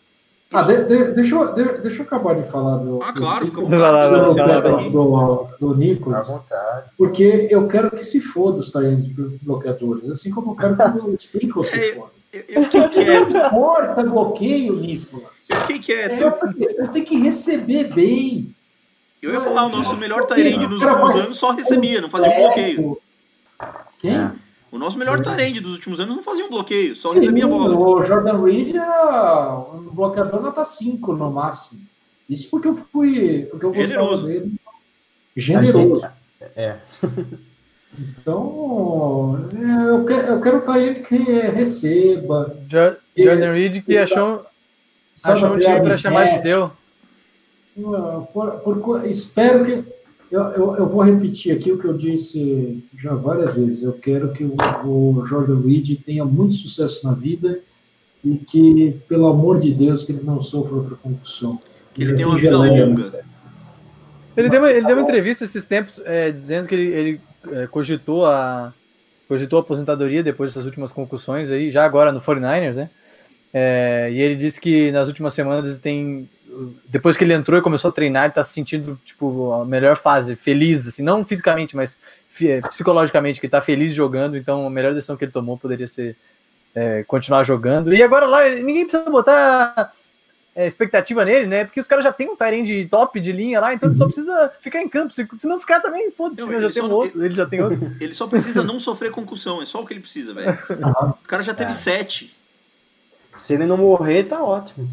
Ah, de- de- deixa, eu, de- deixa eu acabar de falar do. Ah, do claro, fica do, do Nicolas, vontade. porque eu quero que se foda os talentos bloqueadores, assim como eu quero que o Sprinkle se <laughs> É, foda. Eu, eu fiquei quieto. Não importa bloqueio, Nicolas. Eu fiquei quieto. É essa questão, tem que receber bem. Eu ia falar, o nosso melhor Tyrande nos últimos anos só recebia, não fazia um bloqueio. Quem? O nosso melhor Tyrande dos últimos anos não fazia um bloqueio, só Sim, recebia a bola. O Jordan Reed era um bloqueador nota 5 no máximo. Isso porque eu fui. Porque eu gostava Generoso. dele. Generoso. É. Então, é, eu quero, eu quero que receba. Jo- Jordan Reed que achou, sabe, achou um time pra Travis chamar de seu. Ah, por- por espero que. Eu, eu, eu vou repetir aqui o que eu disse já várias vezes. Eu quero que o, o Jordan Reed tenha muito sucesso na vida e que, pelo amor de Deus, que ele não sofra outra concussão. Que ele tem uma Seja vida longa. Ele deu, uma, ele deu uma entrevista esses tempos é, dizendo que ele, ele, é, cogitou, a, cogitou a aposentadoria depois dessas últimas concussões aí, já agora no 49ers, né? É, e ele disse que nas últimas semanas ele tem. Depois que ele entrou e começou a treinar, ele tá se sentindo, tipo, a melhor fase, feliz, assim, não fisicamente, mas é, psicologicamente, que ele tá feliz jogando, então a melhor decisão que ele tomou poderia ser é, continuar jogando. E agora lá, ninguém precisa botar é, expectativa nele, né? Porque os caras já tem um Tyrande top de linha lá, então ele só precisa ficar em campo. Se, se não ficar também, foda-se, né? ele já tem só um outro, ele já tem outro. <laughs> Ele só precisa não sofrer concussão, é só o que ele precisa, velho. O cara já teve sete. Se ele não morrer, tá ótimo.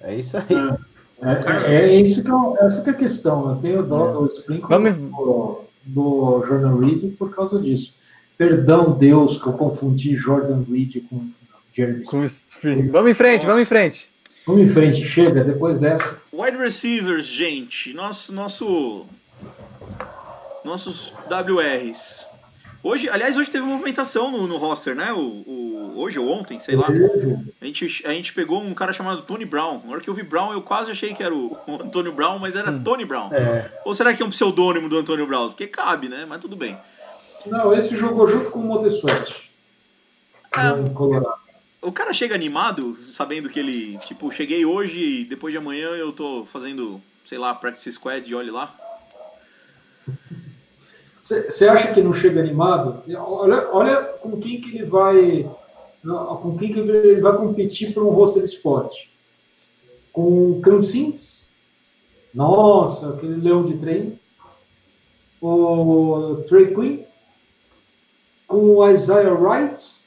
É isso aí. É, é, é isso que eu, essa que é a questão. Eu tenho dó do Sprinkle Vamos- do, do Jordan Reed por causa disso. Perdão, Deus, que eu confundi Jordan Reed com Jeremy. Com Spring. Vamos em frente, vamos em frente. Vamos em frente, chega, depois dessa. Wide receivers, gente. Nosso, nosso, nossos WRs. Hoje, aliás, hoje teve movimentação no, no roster, né? O, o, hoje ou ontem, sei lá. A gente, a gente pegou um cara chamado Tony Brown. Na hora que eu vi Brown, eu quase achei que era o, <laughs> Antônio Brown, mas era Tony Brown. É. Ou será que é um pseudônimo do Antônio Brown? Porque cabe, né? Mas tudo bem. Não, esse jogou junto com o Montessuete. Ah. no Colorado. O cara chega animado, sabendo que ele, tipo, cheguei hoje e depois de amanhã eu tô fazendo, sei lá, practice squad e olhe lá. Você acha que não chega animado? Olha, olha com quem que ele vai. Com quem que ele vai competir para um roster esporte. Com o Crimsins? Nossa, aquele leão de trem. O Trey Quinn. Com Isaiah Wright.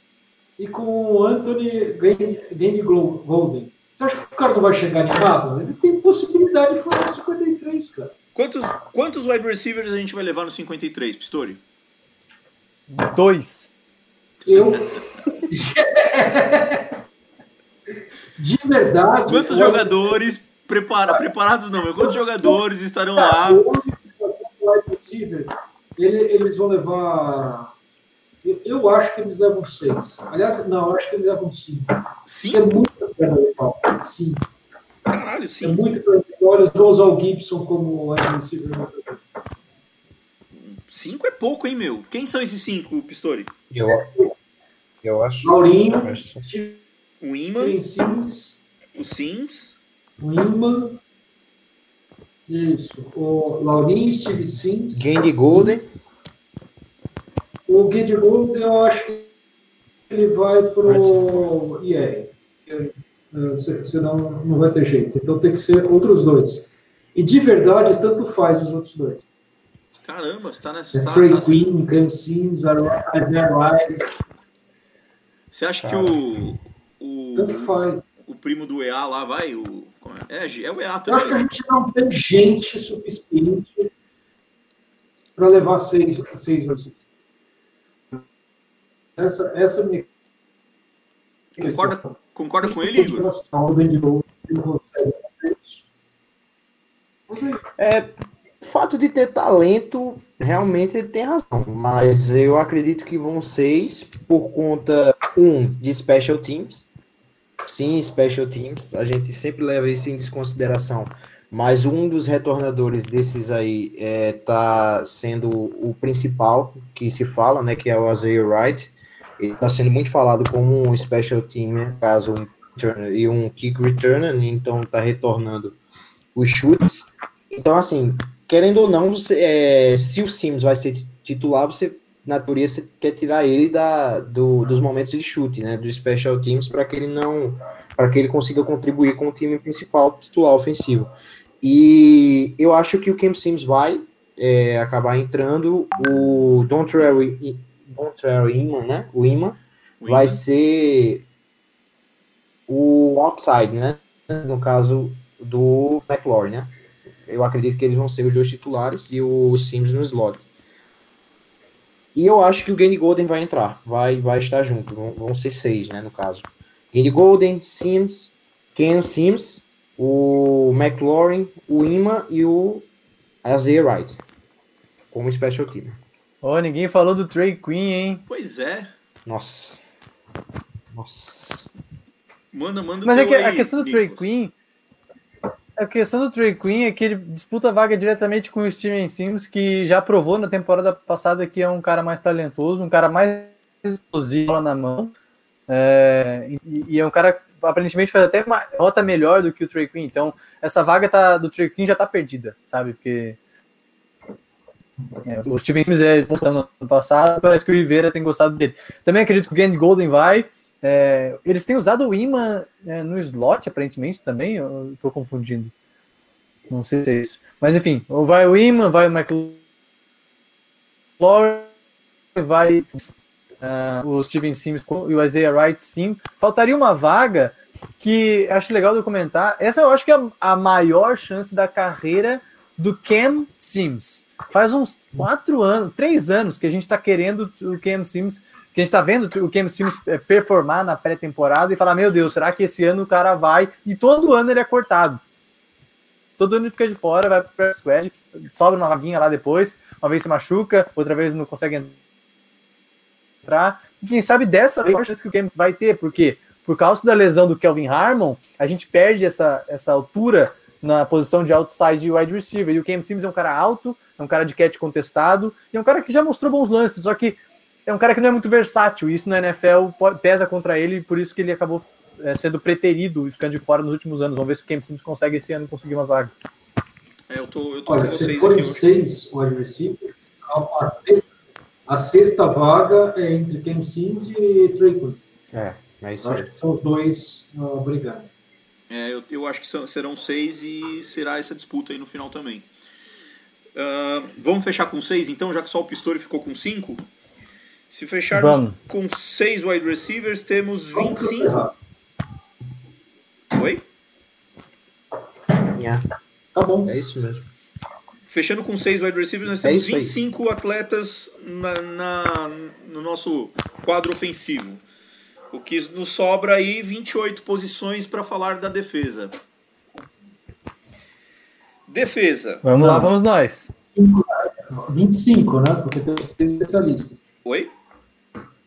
E com Anthony Gandy Golden. Você acha que o cara não vai chegar animado? Ele tem possibilidade de formar 53, cara. Quantos, quantos wide receivers a gente vai levar no 53, Pistori? Dois. Eu. <laughs> De verdade. Quantos jogadores prepara, preparados não, mas quantos jogadores estarão lá? Eles vão levar. Eu acho que eles levam seis. Aliás, não, eu acho que eles levam cinco. Cinco? É muita perna de pau. Cinco. Caralho, É sim. muito perna de pau. Eles vão usar o Gibson como wide receiver. Cinco é pouco, hein, meu? Quem são esses cinco, Pistori? Eu, eu acho. Acho- O Iman, Sims, o Sims, o Inman. Isso. O Laurinho, Steve Sims. Gandy Golden. O Guide Gold, eu acho que ele vai pro se- Senão não vai ter jeito. Então tem que ser outros dois. E de verdade, tanto faz os outros dois. caramba, você tá nessa. É Tá, Trey tá assim. Queen, Cam Sims, Isaiah Wright, Você acha que o. tanto O, faz. o primo do EA lá vai? O, é? É, é o EA Eu acho que a também. gente não tem gente suficiente para levar seis, seis vezes. Essa, essa é a minha Concorda, questão. Concorda com ele, Igor? É, o fato de ter talento, realmente ele tem razão. Mas eu acredito que vão seis por conta, um, de special teams. Sim, special teams. A gente sempre leva isso em desconsideração. Mas um dos retornadores desses aí é, tá sendo o principal que se fala, né? Que é o Isaiah Wright. Ele está sendo muito falado como um special team, né, caso um returner e um kick returner, né, então está retornando os chutes. Então, assim, querendo ou não, você, é, se o Sims vai ser titular, você, na teoria, você quer tirar ele da, do, dos momentos de chute, né, dos special teams, para que ele não, para que ele consiga contribuir com o time principal titular ofensivo. E eu acho que o Cam Sims vai é, acabar entrando, o Dontrell Dontrell Iman, né, o Iman, O vai Iman? ser o outside, né? No caso do McLaurin, né? Eu acredito que eles vão ser os dois titulares e o Sims no slot. E eu acho que o Gandy Golden vai entrar, vai, vai estar junto. Vão, ser seis, né? No caso, Gandy Golden, Sims, Ken Sims, o McLaurin, o Ima e o Isaiah Wright como special team. Ó, ninguém falou do Trey Queen, hein? Pois é. Nossa, nossa. Manda, manda o Mas é que aí, a questão do Trey. Queen. A questão do Trey Queen é que ele disputa a vaga diretamente com o Steven Sims, que já provou na temporada passada que é um cara mais talentoso, um cara mais explosivo lá na mão. É, e, e é um cara que aparentemente faz até uma rota melhor do que o Trey Queen. Então, essa vaga tá, do Trey Queen já tá perdida, sabe? Porque o Steven Sims é bom no ano passado, parece que o Rivera tem gostado dele. Também acredito que o Gandy Golden vai. É, eles têm usado o imã é, no slot, aparentemente, também. Eu estou confundindo. Não sei se é isso. Mas enfim, vai o imã, vai o McLaurin, vai ah, o Steven Sims e o Isaiah Wright, sim. Faltaria uma vaga que acho legal de comentar. Essa eu acho que é a maior chance da carreira do Cam Sims. Faz uns quatro anos, três anos que a gente está querendo o Cam Sims que a gente tá vendo o Cam Sims é, performar na pré-temporada e falar, meu Deus, será que esse ano o cara vai? E todo ano ele é cortado. Todo ano ele fica de fora, vai para squad, sobra uma vaguinha lá depois, uma vez se machuca, outra vez não consegue entrar. E quem sabe dessa vez a chance que o Cam vai ter, porque por causa da lesão do Kelvin Harmon, a gente perde essa, essa altura na posição de outside wide receiver. E o Cam Simmons é um cara alto, é um cara de catch contestado, e é um cara que já mostrou bons lances, só que é um cara que não é muito versátil, e isso na NFL pesa contra ele, por isso que ele acabou é, sendo preterido e ficando de fora nos últimos anos. Vamos ver se o Cam Simmons consegue esse ano conseguir uma vaga. É, eu tô, eu tô Olha, se forem seis wide receivers, a sexta, a sexta vaga é entre Cam Simmons e Trey É, é isso Acho que são os dois uh, brigando. É, eu, eu acho que serão seis e será essa disputa aí no final também. Uh, vamos fechar com seis então, já que só o Pistori ficou com cinco? Se fecharmos Vamos. com seis wide receivers, temos 25. Oi? Yeah. Tá bom. É isso mesmo. Fechando com seis wide receivers, nós É temos aí. 25 atletas na, na- no nosso quadro ofensivo. O que nos sobra aí 28 posições para falar da defesa. Defesa. Vamos lá, vamos nós. 25, né? Porque tem os três especialistas. Oi?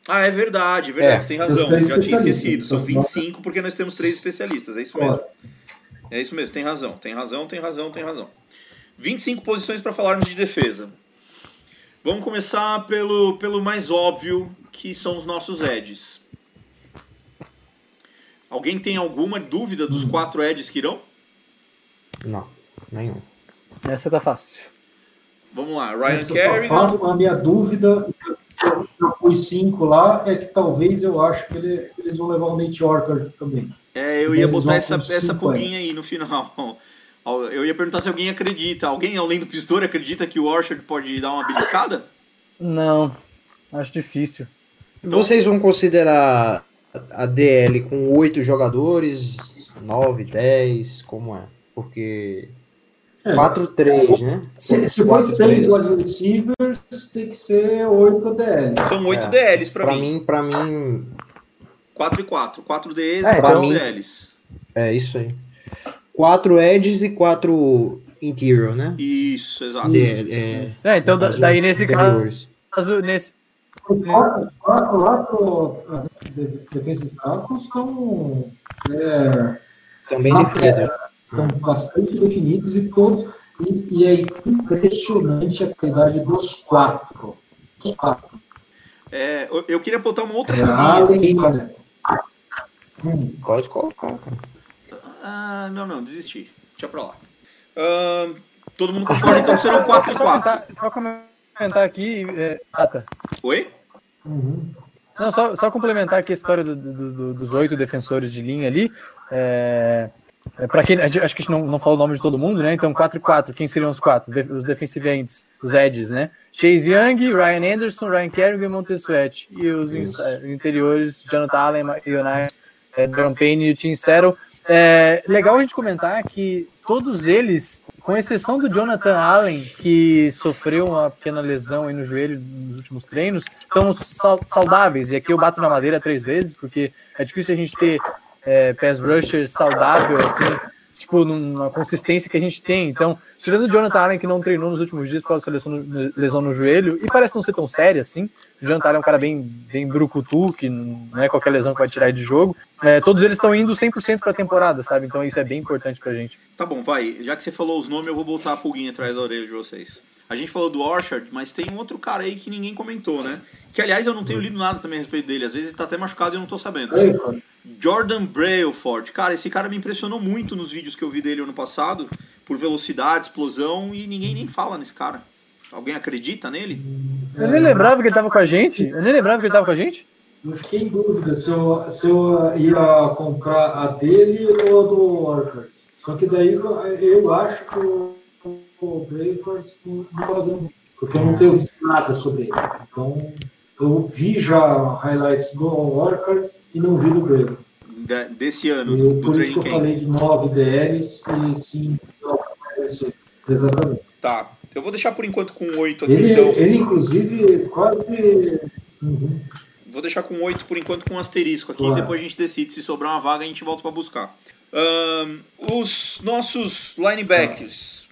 Ah, é verdade, é verdade, É, você tem razão. Já tinha esquecido. São os 25 porque nós temos três especialistas. É isso mesmo. É isso mesmo, tem razão, tem razão, tem razão, tem razão. 25 posições para falarmos de defesa. Vamos começar pelo, pelo mais óbvio, que são os nossos edges. Alguém tem alguma dúvida dos quatro edges que irão? Não, nenhum. Essa tá fácil. Vamos lá, Ryan Essa Kerrigan. tá fácil. A minha dúvida, eu pus cinco lá, é que talvez eu acho que ele- eles vão levar o Nate Orchard também. É, eu ia Eles botar essa, essa pulguinha aí no final. <laughs> Eu ia perguntar se alguém acredita. Alguém, além do Pistor, acredita que o Orchard pode dar uma beliscada? Não, acho difícil. Vocês vão considerar a DL com oito jogadores, 9, 10, como é? Porque É. 4-3, né? Se, se for 4, seis 3. wide receivers, tem que ser oito ADL. São oito É. DLs pra, Pra mim. mim, pra mim, 4 e 4. 4 Ds É, e 4 então- DLs. é isso aí. 4 edges e 4 interior, né? Isso, exato. DL, é, É, então da- daí nesse caso, nesse, Os quatro, os quatro lá pro ah, de- defensive tackles estão é, Também Ah, definido. estão bastante definidos e todos. E, e é impressionante a qualidade dos quatro. Os quatro. É, eu, eu queria botar uma outra É. Allen, hum, Pode colocar, cara. Ah, não, não, desisti. Deixa pra lá. Ahn, todo mundo concorda então que serão 4 e só 4. comentar, só comentar aqui, é, ah, tá. Oi? Uhum. Não, só, só complementar aqui a história do- do- do- dos oito defensores de linha ali. É, é, para quem, acho que a gente não, não falou o nome de todo mundo, né? Então, 4 e 4. Quem seriam os quatro? De- os defensive ends, os edges, né? Chase Young, Ryan Anderson, Ryan Kerrigan e Montez Sweat. E os eh, interiores, Jonathan Allen, Ionais, é, Duran Payne e o Tim Settle. É, legal a gente comentar que todos eles, com exceção do Jonathan Allen, que sofreu uma pequena lesão aí no joelho nos últimos treinos, estão saudáveis. E aqui eu bato na madeira três vezes, porque é difícil a gente ter é, pass rusher saudável, assim, tipo, numa consistência que a gente tem. Então, tirando o Jonathan Allen, que não treinou nos últimos dias por causa dessa lesão no, lesão no joelho, e parece não ser tão séria assim. O Jonathan Allen é um cara bem, bem brucutu, que não é qualquer lesão que vai tirar ele de jogo. É, todos eles estão indo 100% para a temporada, sabe? Então isso é bem importante pra gente. Tá bom, vai. Já que você falou os nomes, eu vou botar a pulguinha atrás da orelha de vocês. A gente falou do Orchard, mas tem um outro cara aí que ninguém comentou, né? Que, aliás, eu não tenho lido nada também a respeito dele. Às vezes ele tá até machucado e eu não tô sabendo. Cara, Jordan Brailford. Cara, esse cara me impressionou muito nos vídeos que eu vi dele ano passado, por velocidade, explosão, e ninguém nem fala nesse cara. Alguém acredita nele? Eu nem lembrava que ele tava com a gente. Eu nem lembrava que ele tava com a gente. eu fiquei em dúvida se eu, se eu ia comprar a dele ou a do Orchard. Só que daí eu acho que o, o Brayford não tá fazendo porque eu não tenho visto nada sobre ele. Então, eu vi já highlights do Orchard e não vi do Brayford. Da- desse ano, E do por isso que eu falei de 9 DLs e 5 DLs. Exatamente. Tá. Eu vou deixar por enquanto com 8 aqui, Ele, então. ele inclusive, quase. Uhum. Vou deixar com 8 por enquanto com um asterisco aqui. Claro. Depois a gente decide. Se sobrar uma vaga, a gente volta pra buscar. Ahn, os nossos linebackers.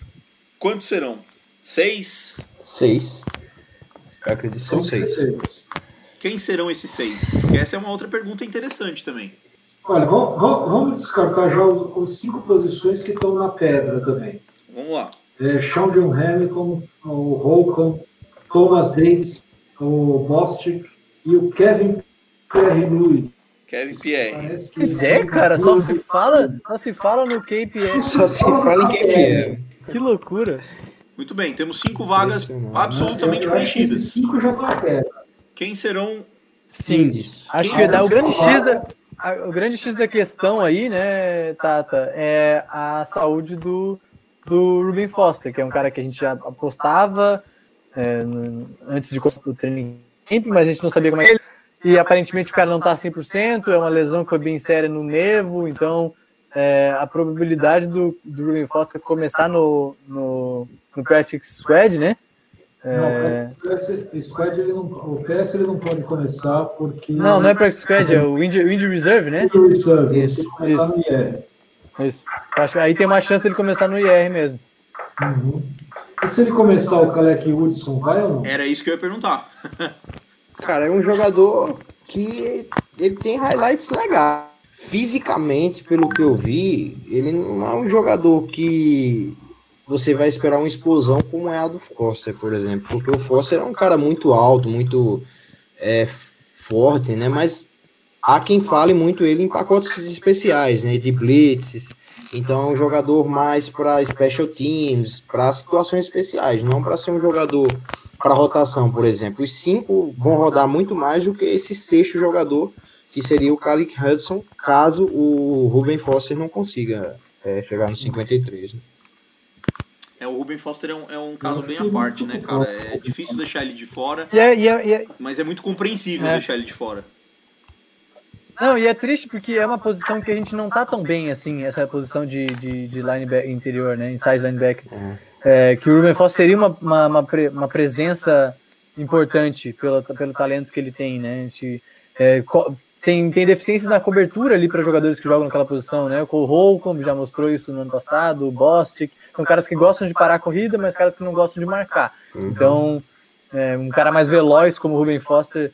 Quantos serão? Seis? 6. Eu acredito que são 6. Quem serão esses seis? Porque essa é uma outra pergunta interessante também. Olha, vamos, vamos- descartar já os, os cinco posições que estão na pedra também. Vamos lá. É, Sean John Hamilton, o Holcomb, Thomas Davis, o Bostic e o Kevin Perry Lewis. Kevin Pierre. Que Pois é, cara, só se fala, só se fala no KPS. Só se fala em quem é. Que loucura. Muito bem, temos cinco vagas absolutamente Eu esses preenchidas. cinco já estão na pedra. Quem serão. Sim. Isso. Acho que dá o grande X da a- o grande X da questão aí, né, Tata, é a saúde do do Ruben Foster, que é um cara que a gente já apostava é, no- antes de começar o training camp, mas a gente não sabia como é que ele. E aparentemente o cara não tá 100%, é uma lesão que foi bem séria no nervo, então é, a probabilidade do, do Ruben Foster começar no, no, no practice squad, né? É, Não, o PS, squad ele não, o PS ele não pode começar porque. não, não é practice squad, é o injury reserve, né? o reserve, ele Isso, tem que começar isso. no IR. Isso. Aí tem uma chance dele começar no IR mesmo. Uhum. E se ele começar o Kalec Hudson, vai ou não? Era isso que eu ia perguntar. <laughs> Cara, é um jogador que ele tem highlights legais. Fisicamente, pelo que eu vi, ele não é um jogador que você vai esperar uma explosão como é a do Foster, por exemplo. Porque o Foster é um cara muito alto, muito é, forte, né? Mas há quem fale muito ele em pacotes especiais, né? De blitzes. Então é um jogador mais para special teams, para situações especiais, não para ser um jogador para rotação, por exemplo. Os cinco vão rodar muito mais do que esse sexto jogador, que seria o Kalik Hudson, caso o Ruben Foster não consiga é, chegar no 53. né? É, o Ruben Foster é um, é um caso bem à parte, né, cara? É difícil deixar ele de fora, E é, e é- e é- mas é muito compreensível É. deixar ele de fora. não, e é triste porque é uma posição que a gente não tá tão bem assim, essa posição de, de, de linebacker interior, né? Inside linebacker. É, que o Ruben Foster seria uma, uma, uma, pre- uma presença importante pelo, pelo talento que ele tem, né? A gente, é, tem, tem deficiências na cobertura ali para jogadores que jogam naquela posição, né? O Cole Holcomb já mostrou isso no ano passado, o Bostic, são caras que gostam de parar a corrida, mas caras que não gostam de marcar. Então, é, um cara mais veloz como o Ruben Foster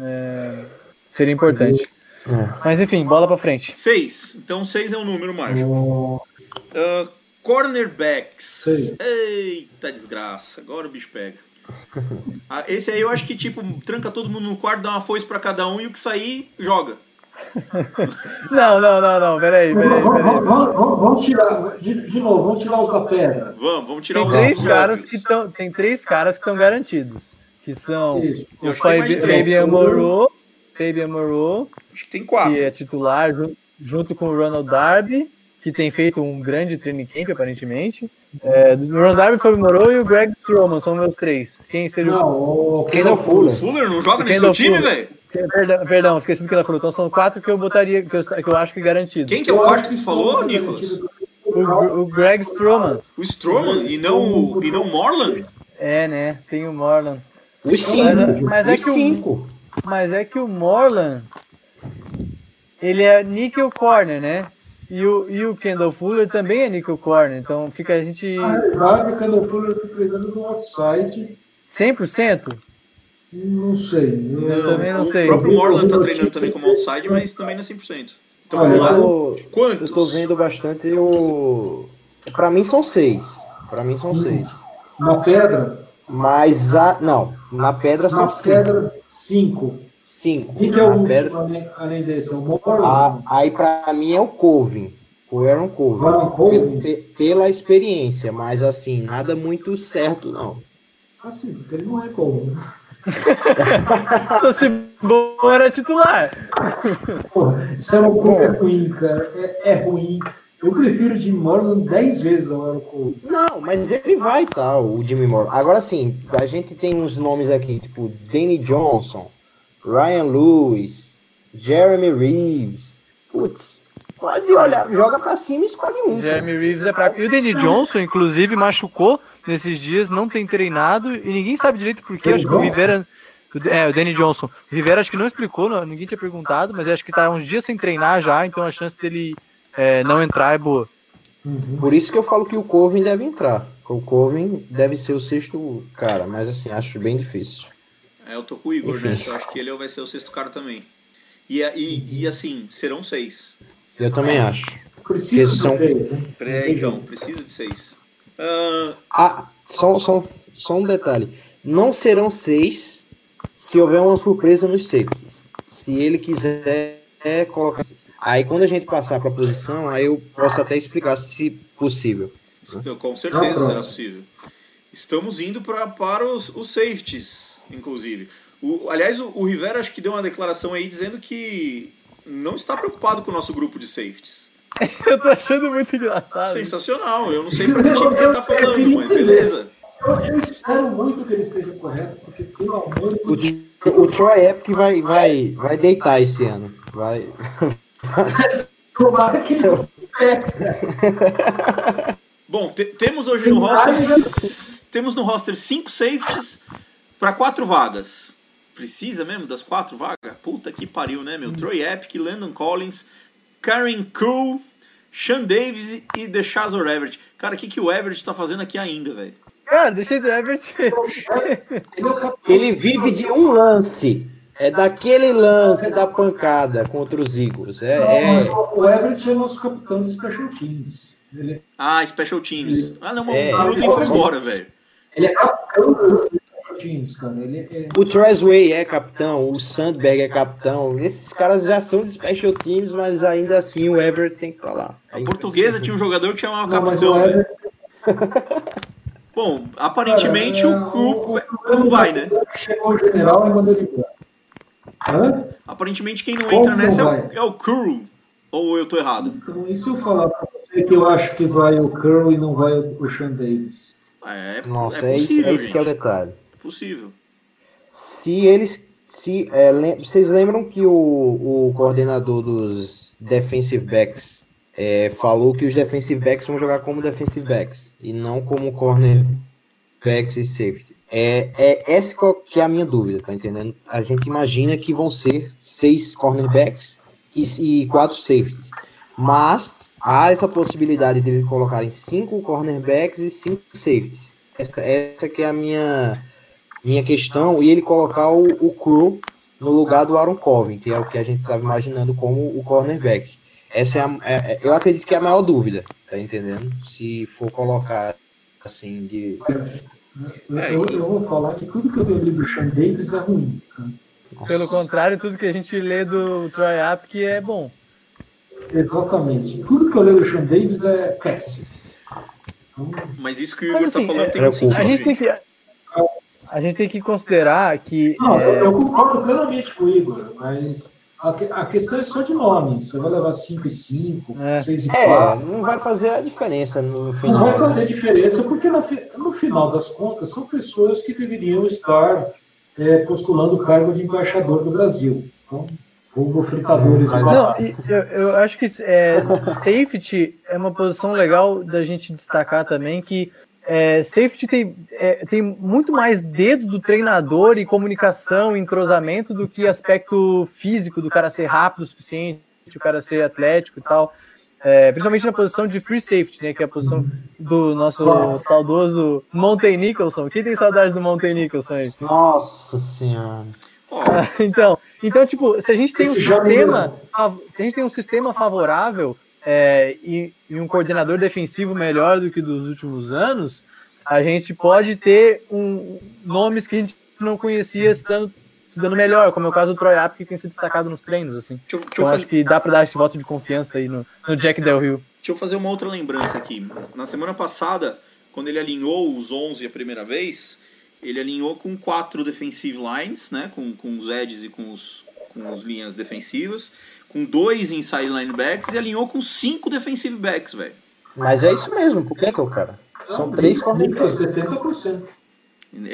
é, seria importante. Mas enfim, bola para frente. Seis. Então seis é um número mágico. Ah, cornerbacks. Eita desgraça. Agora o bicho pega. Ah, esse aí eu acho que, tipo, tranca todo mundo no quarto, dá uma foice pra cada um e o que sair, joga. <laughs> Não, não, não, não, peraí, peraí, Vamos, peraí. vamos- vamos- vamos- tirar, de, de novo, vamos tirar os da pedra. Vamos, vamos tirar Tem os três caras óbvios. que estão, tem três caras que estão garantidos, que são Isso. Eu o. Fabian Moreau, Fabian Moreau, Acho que tem quatro. que é titular jun- junto com o Ronald Darby, que tem feito um grande training camp aparentemente. É, o Ronald Darby, Fabian Moreau e o Greg Stroman são meus três. Quem seria o Não, o Kendall O Fuller. Fuller não joga nesse Kendall seu time, velho? Perdão, perdão, esqueci do que ela falou. Então são quatro que eu botaria, que eu, que eu acho que garantido. Quem que é o quarto que tu falou, Nicolas? O, o Greg Stroman. O Stroman e não, o- e não o Morland? É, né? Tem o Morland. Os cinco. Mas- mas é que o- cinco. Mas é que o Morland, ele é nickel corner, né? E o, e o Kendall Fuller também é nickel corner. Então fica a gente Na verdade, o Kendall Fuller está treinando no offside. 100%? Não sei. Eu- Não, também não o sei. próprio Morland tá treinando também como outside, mas também não é 100%. Então Olha, vamos lá. Eu, Quantos? eu tô vendo bastante o. Pra mim são seis. Pra mim são seis. Na pedra, Mas a. Não, na pedra na são cinco. pedra, cinco. Cinco. Quem que é o último além, além desse? É o Morland? a- aí pra mim é o Colvin. O Aaron Colvin. Aaron Colvin? Pe- Pela experiência, mas assim, nada muito certo, não. Ah, sim, porque ele não é como. <laughs> Se bom era titular. Porra, isso é uma coisa ruim, cara. É, é ruim. Eu prefiro o Jim Morland 10 vezes ao Aaron Colvin. Não, mas ele vai tá, o Jimmy Moore. Agora sim, a gente tem uns nomes aqui, tipo Danny Johnson, Ryan Lewis, Jeremy Reeves. Putz, pode olhar, joga pra cima e escolhe um. Jeremy Reeves é fraco. E o Danny Johnson, inclusive, machucou nesses dias, não tem treinado e ninguém sabe direito por quê. Acho que o Rivera. É, o Danny Johnson. O Rivera acho que não explicou, ninguém tinha perguntado, mas acho que tá uns dias sem treinar já, então a chance dele é, não entrar é boa. Por isso que eu falo que o Colvin deve entrar. O Colvin deve ser o sexto cara, mas assim, acho bem difícil. É, eu tô com o Igor Enfim. nessa. Eu acho que ele vai ser o sexto cara também. E, e, e assim, serão seis. Eu também acho. Precisa Esses são- de seis, né? É, então, precisa de seis. Ah, Ah, só, só, só um detalhe. Não serão seis se houver uma surpresa nos safeties. Se ele quiser colocar. Aí quando a gente passar para a posição, aí eu posso até explicar se possível. Então, com certeza será possível. Estamos indo pra, para os, os safeties, inclusive. O, aliás, o, o Rivera acho que deu uma declaração aí dizendo que não está preocupado com o nosso grupo de safeties. <laughs> Eu tô achando muito engraçado. Sensacional. Eu não sei pra que time que ele tá falando, mas beleza. Eu, eu espero muito que ele esteja correto, porque pelo amor O, de Tr- o Troy Epic vai, vai, vai deitar esse ano. Vai. <laughs> Tomara que ele Bom, te- temos hoje no roster temos no roster cinco safeties para quatro vagas. Precisa mesmo das quatro vagas? Puta que pariu, né, meu? Troy Epic, Landon Collins, Karen Crew, Sean Davis e The Shazor Everett. Cara, o que, que o Everett tá fazendo aqui ainda, velho? Cara, deixa esse Everett. <laughs> Ele vive de um lance. É daquele lance da pancada contra os Eagles. É, é- O Everett é nosso capitão de Special Teams. Ele, Ah, Special Teams. Ah, não, É. o Gruden foi embora, velho. ele é capitão cara. Ele é, O Trezway é capitão, o Sandberg é capitão. Esses caras já são de special teams, mas ainda assim o Everett tem que estar lá. A portuguesa tinha um jogador que chamava não, capitão, o velho. Everett <laughs> Bom, aparentemente Cara, o Crew o- não vai, né? chegou o general e mandou ele. Hã? Aparentemente quem não Como entra não nessa é o, é o Crew. Ou eu tô errado? Então, e se eu falar pra você que eu acho que vai o Curl e não vai o Sean Davis? É, Nossa, é é, isso, possível, é isso gente. que é o detalhe. Possível. Se eles. Se, é, vocês lembram que o, o coordenador dos defensive backs é, falou que os defensive backs vão jogar como defensive backs e não como corner backs e safety. É, é essa qual que é a minha dúvida, tá entendendo? A gente imagina que vão ser seis cornerbacks e, e quatro safeties. Mas há essa possibilidade de eles colocarem cinco cornerbacks e cinco safeties. Essa, essa que é a minha, minha questão. E ele colocar o, o Crew no lugar do Aaron Colvin, que é o que a gente estava imaginando como o cornerback. Essa é, a, é- é- eu acredito que é a maior dúvida, tá entendendo? Se for colocar assim de Eu, É, eu- eu vou falar que tudo que eu tenho lido do Sean Davis é ruim. tá? Pelo contrário, tudo que a gente lê do Troy Apke é bom. Exatamente. Tudo que eu leio do Sean Davis é péssimo. Mas isso que o Igor assim, tá falando é- tem preocupa. sentido. A gente tem que. A gente tem que considerar que. não, é, eu, eu concordo plenamente com o Igor, mas a, a questão é só de nome. Você vai levar 5 e 5, É. 6 e É, 4. não vai fazer a diferença no final. Não vai né? fazer diferença, porque no, no final das contas são pessoas que deveriam estar é, postulando o cargo de embaixador do Brasil. Então, vulgo fritadores de Não, batata. e eu, eu acho que é, safety é uma posição legal da gente destacar também que é, safety tem, é, tem muito mais dedo do treinador e comunicação, e entrosamento do que aspecto físico do cara ser rápido o suficiente, o cara ser atlético e tal. É, principalmente na posição de free safety, né, que é a posição do nosso saudoso Monte Nicholson. Quem tem saudade do Monte Nicholson aí? Nossa senhora. <laughs> Então, então, tipo, se a gente tem um Esse já sistema, se a gente tem um sistema favorável é, e, e um coordenador defensivo melhor do que dos últimos anos, a gente pode ter um, nomes que a gente não conhecia se dando, se dando melhor, como é o caso do Troy Apke, que tem se destacado nos treinos, assim. deixa, deixa Então, fazer- acho que dá para dar esse voto de confiança aí no, no Jack Del Rio. Deixa eu fazer uma outra lembrança aqui. Na semana passada, quando ele alinhou os 11 a primeira vez, ele alinhou com quatro defensive lines, né? Com, com os edges e com os, com os linhas defensivas, com dois inside linebacks e alinhou com cinco defensive backs, velho. Mas é isso mesmo, por que que é o cara? São três cornerbacks. 70%.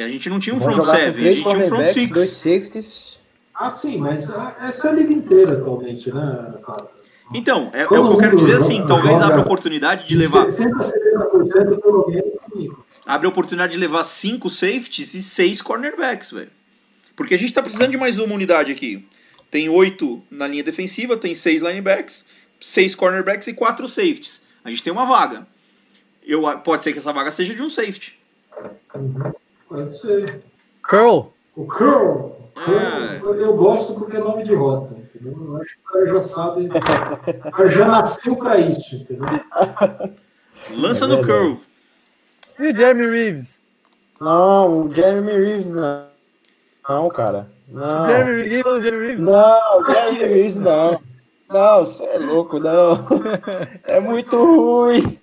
A gente não tinha um front seven, a gente tinha um front cornerbacks, dois six. safeties. Ah, sim, mas essa é a liga inteira atualmente, né, cara? Então, é, é o que eu quero dizer joga- assim, talvez joga abra a oportunidade de levar, 60% a 70% pelo menos comigo. abre a oportunidade de levar cinco safeties e seis cornerbacks, velho. Porque a gente tá precisando de mais uma unidade aqui. Tem oito na linha defensiva, tem seis linebacks, seis cornerbacks e quatro safeties. A gente tem uma vaga. Eu, pode ser que essa vaga seja de um safety. Pode ser. Curl, O Curl. É. Curl, Eu gosto porque é nome de rota, entendeu? Eu acho que o cara já sabe. O cara já nasceu para isso, entendeu? Lança É no verdade. curl. E o Jeremy Reeves? Não, o Jeremy Reeves não. Não, cara. Não. Jeremy Reeves, Jeremy Reeves? Não, Jeremy Reeves não. Não, você é louco, não. É muito ruim.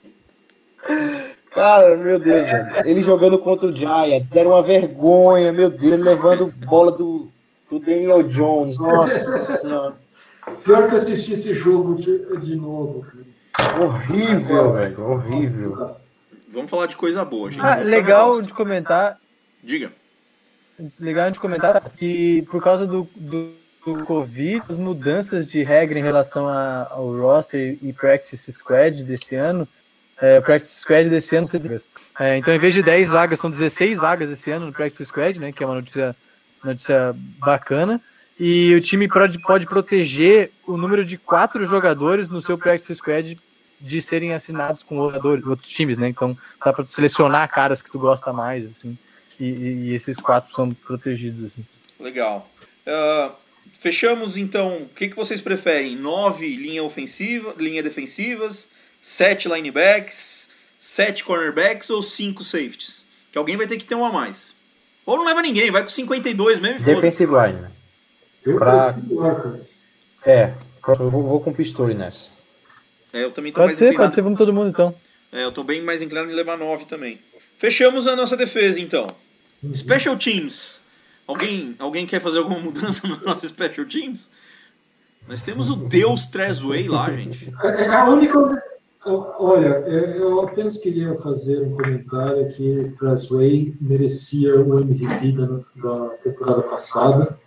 Cara, meu Deus, velho. ele jogando contra o Giant, era uma vergonha, meu Deus, ele levando bola do, do Daniel Jones. Nossa senhora. Pior que eu assisti esse jogo de, de novo. Horrível, velho. Horrível. Vamos falar de coisa boa, gente. Ah, legal de comentar, Diga. Legal de comentar que por causa do, do, do Covid, as mudanças de regra em relação a- ao roster e practice squad desse ano, é, practice squad desse ano, é, então em vez de 10 vagas, são 16 vagas esse ano no practice squad, né, que é uma notícia, notícia bacana, e o time pode, pode proteger o número de quatro jogadores no seu practice squad de serem assinados com outros times, né, então dá para selecionar caras que tu gosta mais, assim, e, e- esses quatro são protegidos, assim. Legal. Ah, fechamos então. O que, que vocês preferem? Nove linha ofensiva, linha defensivas, sete linebacks, sete cornerbacks ou cinco safeties? Que alguém vai ter que ter um a mais. Ou não leva ninguém, vai com 52 mesmo foda-se. Defensive line. né? Eu Pra-. É, eu vou, vou com Pistori nessa. É, eu também tô Pode mais ser, inclinado. pode ser, vamos todo mundo então. É, eu tô bem mais inclinado em levar 9 também. Fechamos a nossa defesa, então. Special Teams. Alguém, alguém quer fazer alguma mudança <laughs> no nosso Special Teams? Nós temos o Deus Trezway lá, gente. É é a única. Olha, eu apenas queria fazer um comentário que Trasway merecia o MVP da, da temporada passada,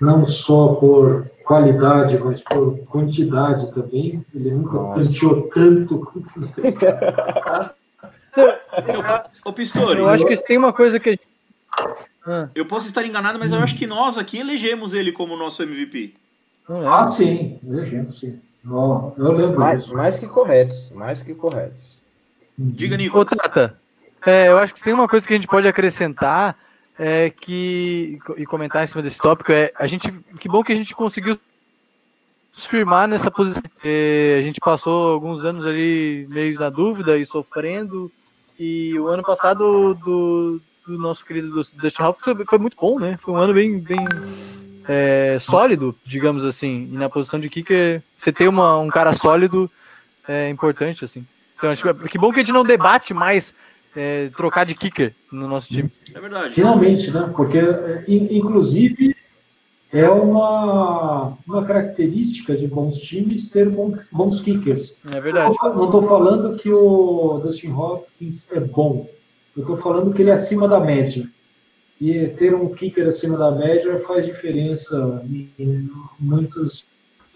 não só por qualidade, mas por quantidade também. Ele nunca Nossa. planteou tanto quanto no Ô, Pistori, Eu acho que tem uma coisa que. Ah, eu posso estar enganado, mas eu acho que nós aqui elegemos ele como nosso MVP. Ah, sim, legendo, sim. Ó, eu lembro Mais, disso. mais que corretos, mais que corretos. Diga, Ô, Nicolas. Tata, é, eu acho que tem uma coisa que a gente pode acrescentar é que e comentar em cima desse tópico é a gente que bom que a gente conseguiu se firmar nessa posição. É, a gente passou alguns anos ali meio na dúvida e sofrendo e o ano passado do, do nosso querido Dustin Hoffman foi, foi muito bom, né? Foi um ano bem bem é, sólido, digamos assim. E na posição de kicker, você ter uma, um cara sólido é importante assim. Então acho que que bom que a gente não debate mais é, trocar de kicker no nosso time. É verdade. Finalmente, né? Porque, é, in- inclusive, é uma, uma característica de bons times ter bons, bons kickers. É verdade. Não estou falando que o Dustin Hopkins é bom. Eu estou falando que ele é acima da média. E ter um kicker acima da média faz diferença em, em muitos,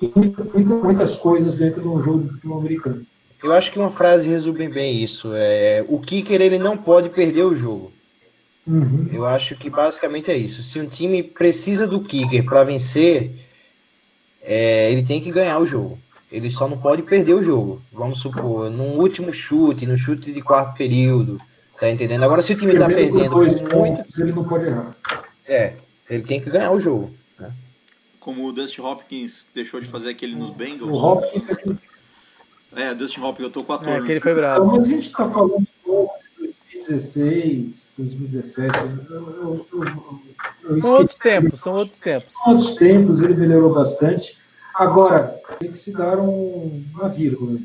em muita- muita- muitas coisas dentro de um jogo de futebol americano. Eu acho que uma frase resume bem isso. É, o kicker ele não pode perder o jogo. Uhum. Eu acho que basicamente é isso. Se um time precisa do kicker para vencer, é, ele tem que ganhar o jogo. Ele só não pode perder o jogo. Vamos supor, num último chute, no chute de quarto período. Tá entendendo? Agora, se o time tá Perdendo dois por muito, pontos, ele não pode errar. é, ele tem que ganhar o jogo. Como o Dustin Hopkins deixou de fazer aquele nos Bengals. O Hopkins é É, Dustin Hopkins, eu tô com a É, turma. que ele foi Então, bravo. mas a gente está falando 2016, 2017. Eu, eu, eu, eu São outros tempos, são outros tempos. São outros tempos, ele melhorou bastante. Agora, tem que se dar um- uma vírgula.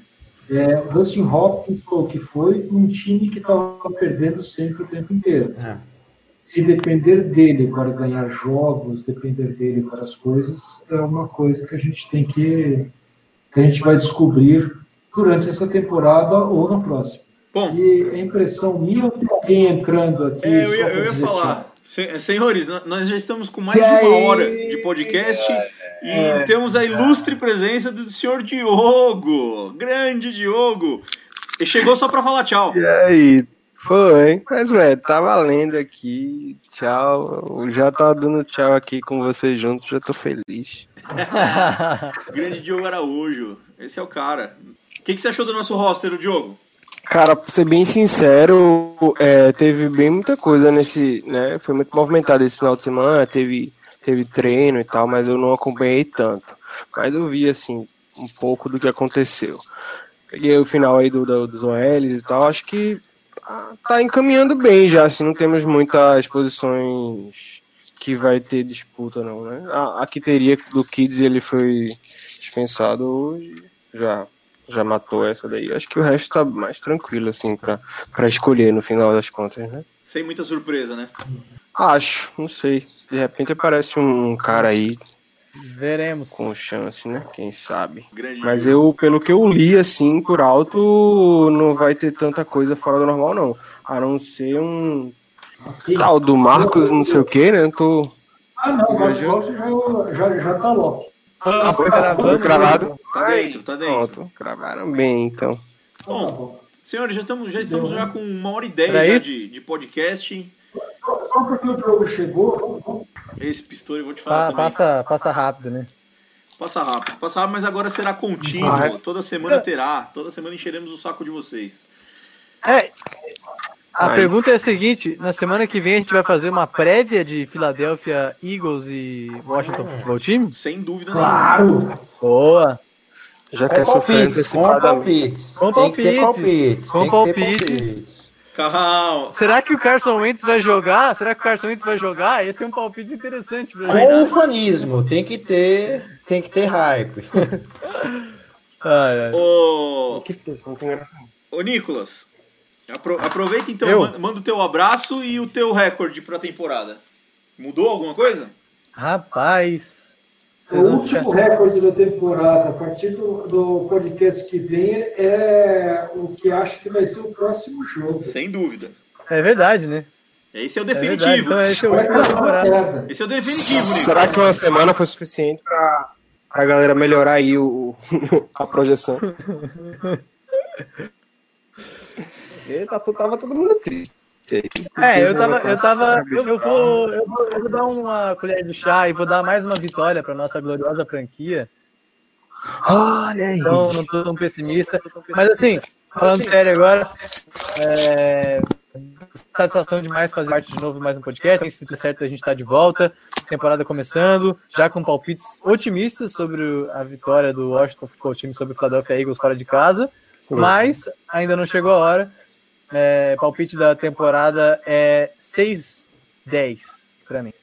É, o Dustin Hopkins foi o que foi um time que estava perdendo sempre o tempo inteiro. É. Se depender dele para ganhar jogos, depender dele para as coisas, é uma coisa que a gente tem que. que a gente vai descobrir durante essa temporada ou na próxima. Bom, E a impressão minha, ou tem alguém entrando aqui. É, eu ia, para eu ia falar. Se- Senhores, nós já estamos com mais E de uma aí? hora de podcast É. e temos a ilustre presença do senhor Diogo. Grande Diogo. E chegou só pra falar tchau. E aí? Foi, mas ué, tá valendo aqui. Tchau. Já tava dando tchau aqui com vocês juntos, já tô feliz. <laughs> Grande Diogo Araújo. Esse é o cara. O que, que você achou do nosso roster, o Diogo? Cara, pra ser bem sincero, é, teve bem muita coisa nesse, né? Foi muito movimentado esse final de semana, teve, teve treino e tal, mas eu não acompanhei tanto. Mas eu vi, assim, um pouco do que aconteceu. Peguei o final aí do, do, dos OLs e tal, acho que tá, tá encaminhando bem já, assim, não temos muitas posições que vai ter disputa não, né? A, a que teria do Kids ele foi dispensado hoje, já já matou essa daí. Acho que o resto tá mais tranquilo, assim, pra, pra escolher no final das contas, né? Sem muita surpresa, né? Acho, não sei. De repente aparece um cara aí Veremos. com chance, né? Quem sabe. Grande Mas eu, pelo que eu li, assim, por alto, não vai ter tanta coisa fora do normal, não. A não ser um tal do Marcos, não sei o que, né? Tô. Ah, não, o Marcos já, já, já tá logo. Ah, foi, Gravando, foi gravado. Tá dentro, tá dentro. Pronto, gravaram bem, então. Bom, senhores, já estamos, já estamos já com uma hora e dez de, de podcast. Só, só porque o Diogo chegou, Esse pistori eu vou te falar Pa- também. passa, passa rápido, né? Passa rápido. Passa rápido, mas agora será contínuo. Vai. Toda semana terá. Toda semana encheremos o saco de vocês. É. A Mas- pergunta é a seguinte: na semana que vem a gente vai fazer uma prévia de Philadelphia Eagles e Washington Football Team? Sem dúvida nenhuma. Claro! Boa! Já Com quer sofrer palpites, com antecipadamente. palpites. Com palpites, com palpites. Calma. Será que o Carson Wentz vai jogar? Será que o Carson Wentz vai jogar? Esse é um palpite interessante pra gente. Com ufanismo, tem que ter, tem que ter hype. <laughs> Ai, ai. Ô, Que isso, não tem graça. ô Nicolas, apro- aproveita então, Eu? man- manda o teu abraço e o teu recorde pra temporada. Mudou alguma coisa? Rapaz. O último ficar- recorde da temporada, a partir do, do podcast que vem, é o que acho que vai ser o próximo jogo. Sem dúvida. É verdade, né? Esse é o É definitivo. Então esse é o causar uma temporada. queda. Esse é o definitivo, Nicolas. Será que uma semana foi suficiente pra, pra galera melhorar aí o, <laughs> a projeção? <laughs> Tá, tava todo mundo triste. É, eu tava, eu tava, eu, vou, eu vou, eu vou dar uma colher de chá e vou dar mais uma vitória para nossa gloriosa franquia. Olha aí. Então, não tô tão pessimista. Mas assim, falando sério agora, é... satisfação demais fazer parte de novo mais um podcast. Se tudo certo, a gente tá de volta. Temporada começando, já com palpites otimistas sobre a vitória do Washington Football Team sobre o Philadelphia Eagles fora de casa. Mas ainda não chegou a hora. É, palpite da temporada é 6-10 pra mim.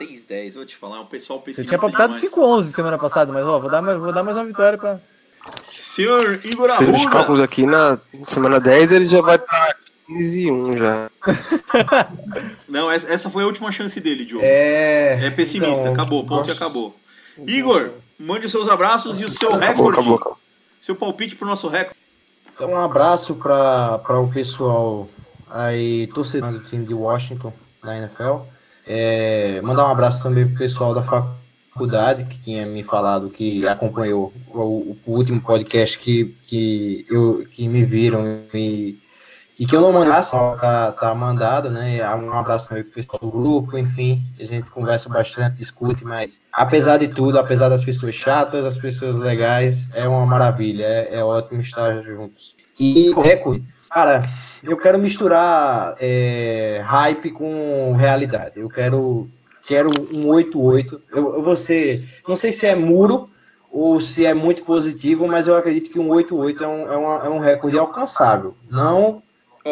6-10, vou te falar, é um pessoal Eu pessimista tinha palpitado demais. 5-11 semana passada, mas ó, vou dar mais, vou dar mais uma vitória pra. Senhor Igor Arruda. cálculos aqui na semana 10, ele já vai estar 15 e 1 já. <laughs> Não, essa, foi a última chance dele, Diogo. É, É, pessimista, então, acabou, ponto e acabou. Igor, mande os seus abraços e o seu Acabou, recorde. acabou, acabou. Seu palpite pro nosso recorde. Então, um abraço para o pessoal aí, torcedor do time de Washington na NFL. É, mandar um abraço também pro pessoal da faculdade que tinha me falado que acompanhou o, o último podcast que, que, eu, que me viram e, e que eu não mandasse, tá, tá mandado, né? Um abraço também pro pessoal do grupo, enfim, a gente conversa bastante, discute, mas apesar de tudo, apesar das pessoas chatas, as pessoas legais, é uma maravilha, é, é ótimo estar juntos. E o recorde, cara, eu quero misturar é, hype com realidade. Eu quero, quero um 8-8. Eu, eu vou ser, não sei se é muro ou se é muito positivo, mas eu acredito que um 8-8 é um, é, uma- é um recorde alcançável. Não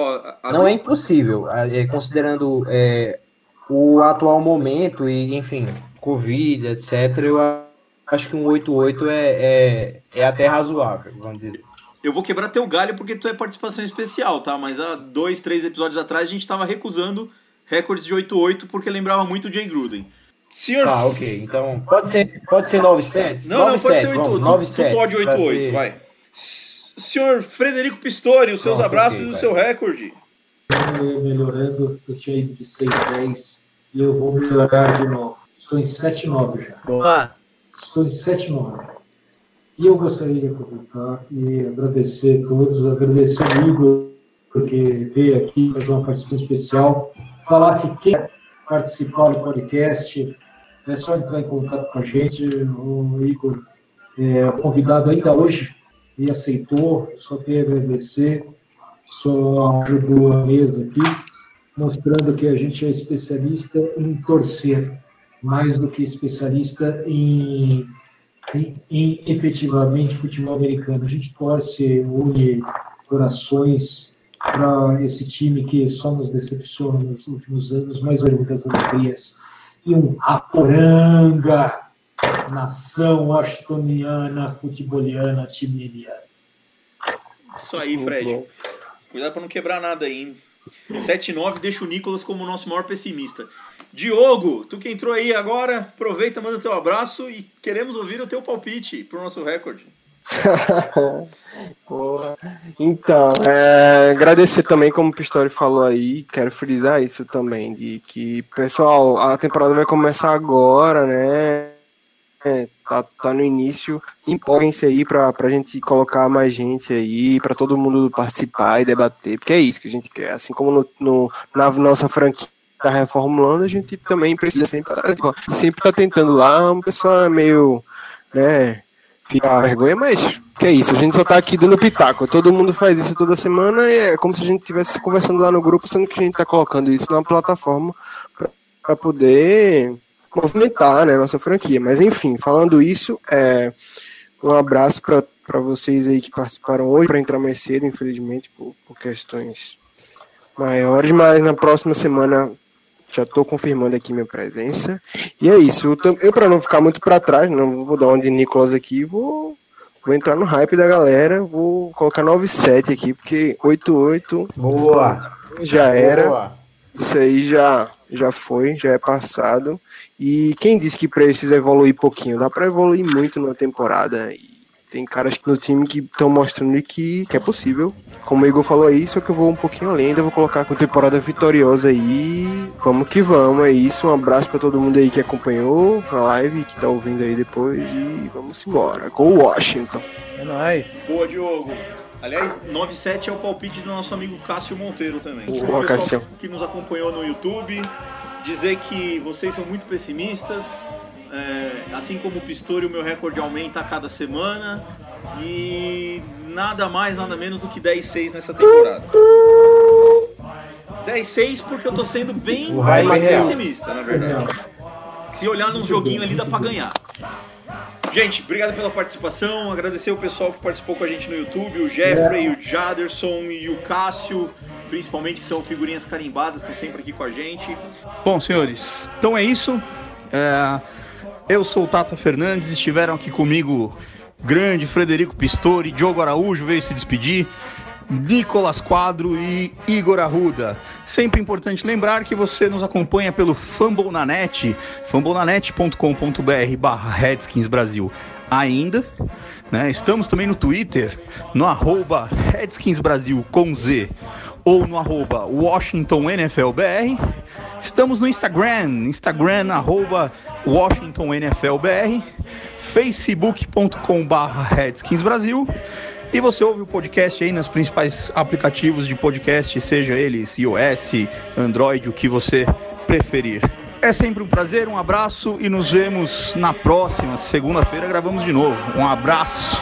A- não é impossível, é, considerando é, o atual momento e, enfim, Covid, etc. Eu acho que um 8-8 é, é, é até razoável, vamos dizer. Eu vou quebrar teu galho porque tu é participação especial, tá? Mas há dois, três episódios atrás a gente tava recusando recordes de 8-8 porque lembrava muito o Jay Gruden. Senhor. Tá, ok. Então, pode ser, pode ser 9-7? Não, não, pode ser 8. vamos, Tu, 9-7, tu pode pra 8-8, ser- vai. Senhor Frederico Pistori, os seus Pronto, abraços ok, e o vai. seu recorde. Eu melhorando, eu tinha ido de 6-10 e eu vou melhorar de novo. Estou em 7-9 já. Boa! Estou em 7-9. E eu gostaria de aproveitar e agradecer a todos, agradecer ao Igor, porque veio aqui fazer uma participação especial, falar que quem participar do podcast é só entrar em contato com a gente. O Igor é convidado ainda hoje e aceitou, só tenho a agradecer, só ajudou a mesa aqui, mostrando que a gente é especialista em torcer, mais do que especialista em, em, em efetivamente futebol americano. A gente torce, une corações para esse time que só nos decepciona nos últimos anos, mas olha muitas alegrias. E um Aporanga, nação washingtoniana, futeboliana, timeliana. Isso aí, Fred. Cuidado para não quebrar nada aí, hein? 7-9 deixa o Nicolas como o nosso maior pessimista. Diogo, tu que entrou aí agora, aproveita, manda teu abraço e queremos ouvir o teu palpite pro nosso recorde. <laughs> então, é, agradecer também, como o Pistori falou aí, quero frisar isso também, de que, pessoal, a temporada vai começar agora, né? É, tá, tá no início, empolguem-se aí pra, pra gente colocar mais gente aí, pra todo mundo participar e debater, porque é isso que a gente quer, assim como no, no na nossa franquia tá reformulando, a gente também precisa sempre sempre tá tentando lá, uma pessoa meio, né, ficar vergonha, mas que é isso, a gente só tá aqui dando pitaco. Todo mundo faz isso toda semana e é como se a gente estivesse conversando lá no grupo, sendo que a gente tá colocando isso numa plataforma para poder movimentar né, nossa franquia. Mas enfim, falando isso, é, um abraço para vocês aí que participaram hoje, para entrar mais cedo, infelizmente, por, por questões maiores, mas na próxima semana já estou confirmando aqui minha presença. E é isso. Eu, para não ficar muito para trás, não vou dar onde Nicolas aqui, vou, vou entrar no hype da galera. Vou colocar 9-7 aqui, porque 8-8 Boa! já era. Boa. Isso aí já, já foi, já é passado. E quem disse que precisa evoluir pouquinho? Dá para evoluir muito numa temporada. E tem caras no time que estão mostrando que, que é possível. Como o Igor falou aí, só que eu vou um pouquinho além, ainda vou colocar com temporada vitoriosa aí. Vamos que vamos, é isso. Um abraço para todo mundo aí que acompanhou a live, que tá ouvindo aí depois. E vamos embora. Go Washington. É nóis. Boa, Diogo. Aliás, 97 é o palpite do nosso amigo Cássio Monteiro também. Boa, Cássio. que nos acompanhou no YouTube, dizer que vocês são muito pessimistas. é, assim como o Pistori, o meu recorde aumenta a cada semana. E nada mais, nada menos do que 10-6 nessa temporada. 10-6 porque eu tô sendo bem, bem é real. pessimista, na verdade. Se olhar num joguinho ali, dá pra ganhar. Gente, obrigado pela participação. Agradecer o pessoal que participou com a gente no YouTube, o Jeffrey, o Jaderson e o Cássio, principalmente que são figurinhas carimbadas, estão sempre aqui com a gente. Bom, senhores, então é isso. É, eu sou o Tata Fernandes, estiveram aqui comigo grande Frederico Pistori, Diogo Araújo veio se despedir, Nicolas Quadro e Igor Arruda. Sempre importante lembrar que você nos acompanha pelo Fumble na Net, fumblenanet.com.br barra Redskins Brasil ainda. Né? Estamos também no Twitter, no arroba Redskins Brasil com Z ou no arroba Washington NFLBR. Estamos no Instagram, Instagram arroba Washington NFLBR, facebook.com barra Redskins Brasil. E você ouve o podcast aí nos principais aplicativos de podcast, seja eles iOS, Android, o que você preferir. É sempre um prazer, um abraço e nos vemos na próxima segunda-feira. Gravamos de novo. Um abraço.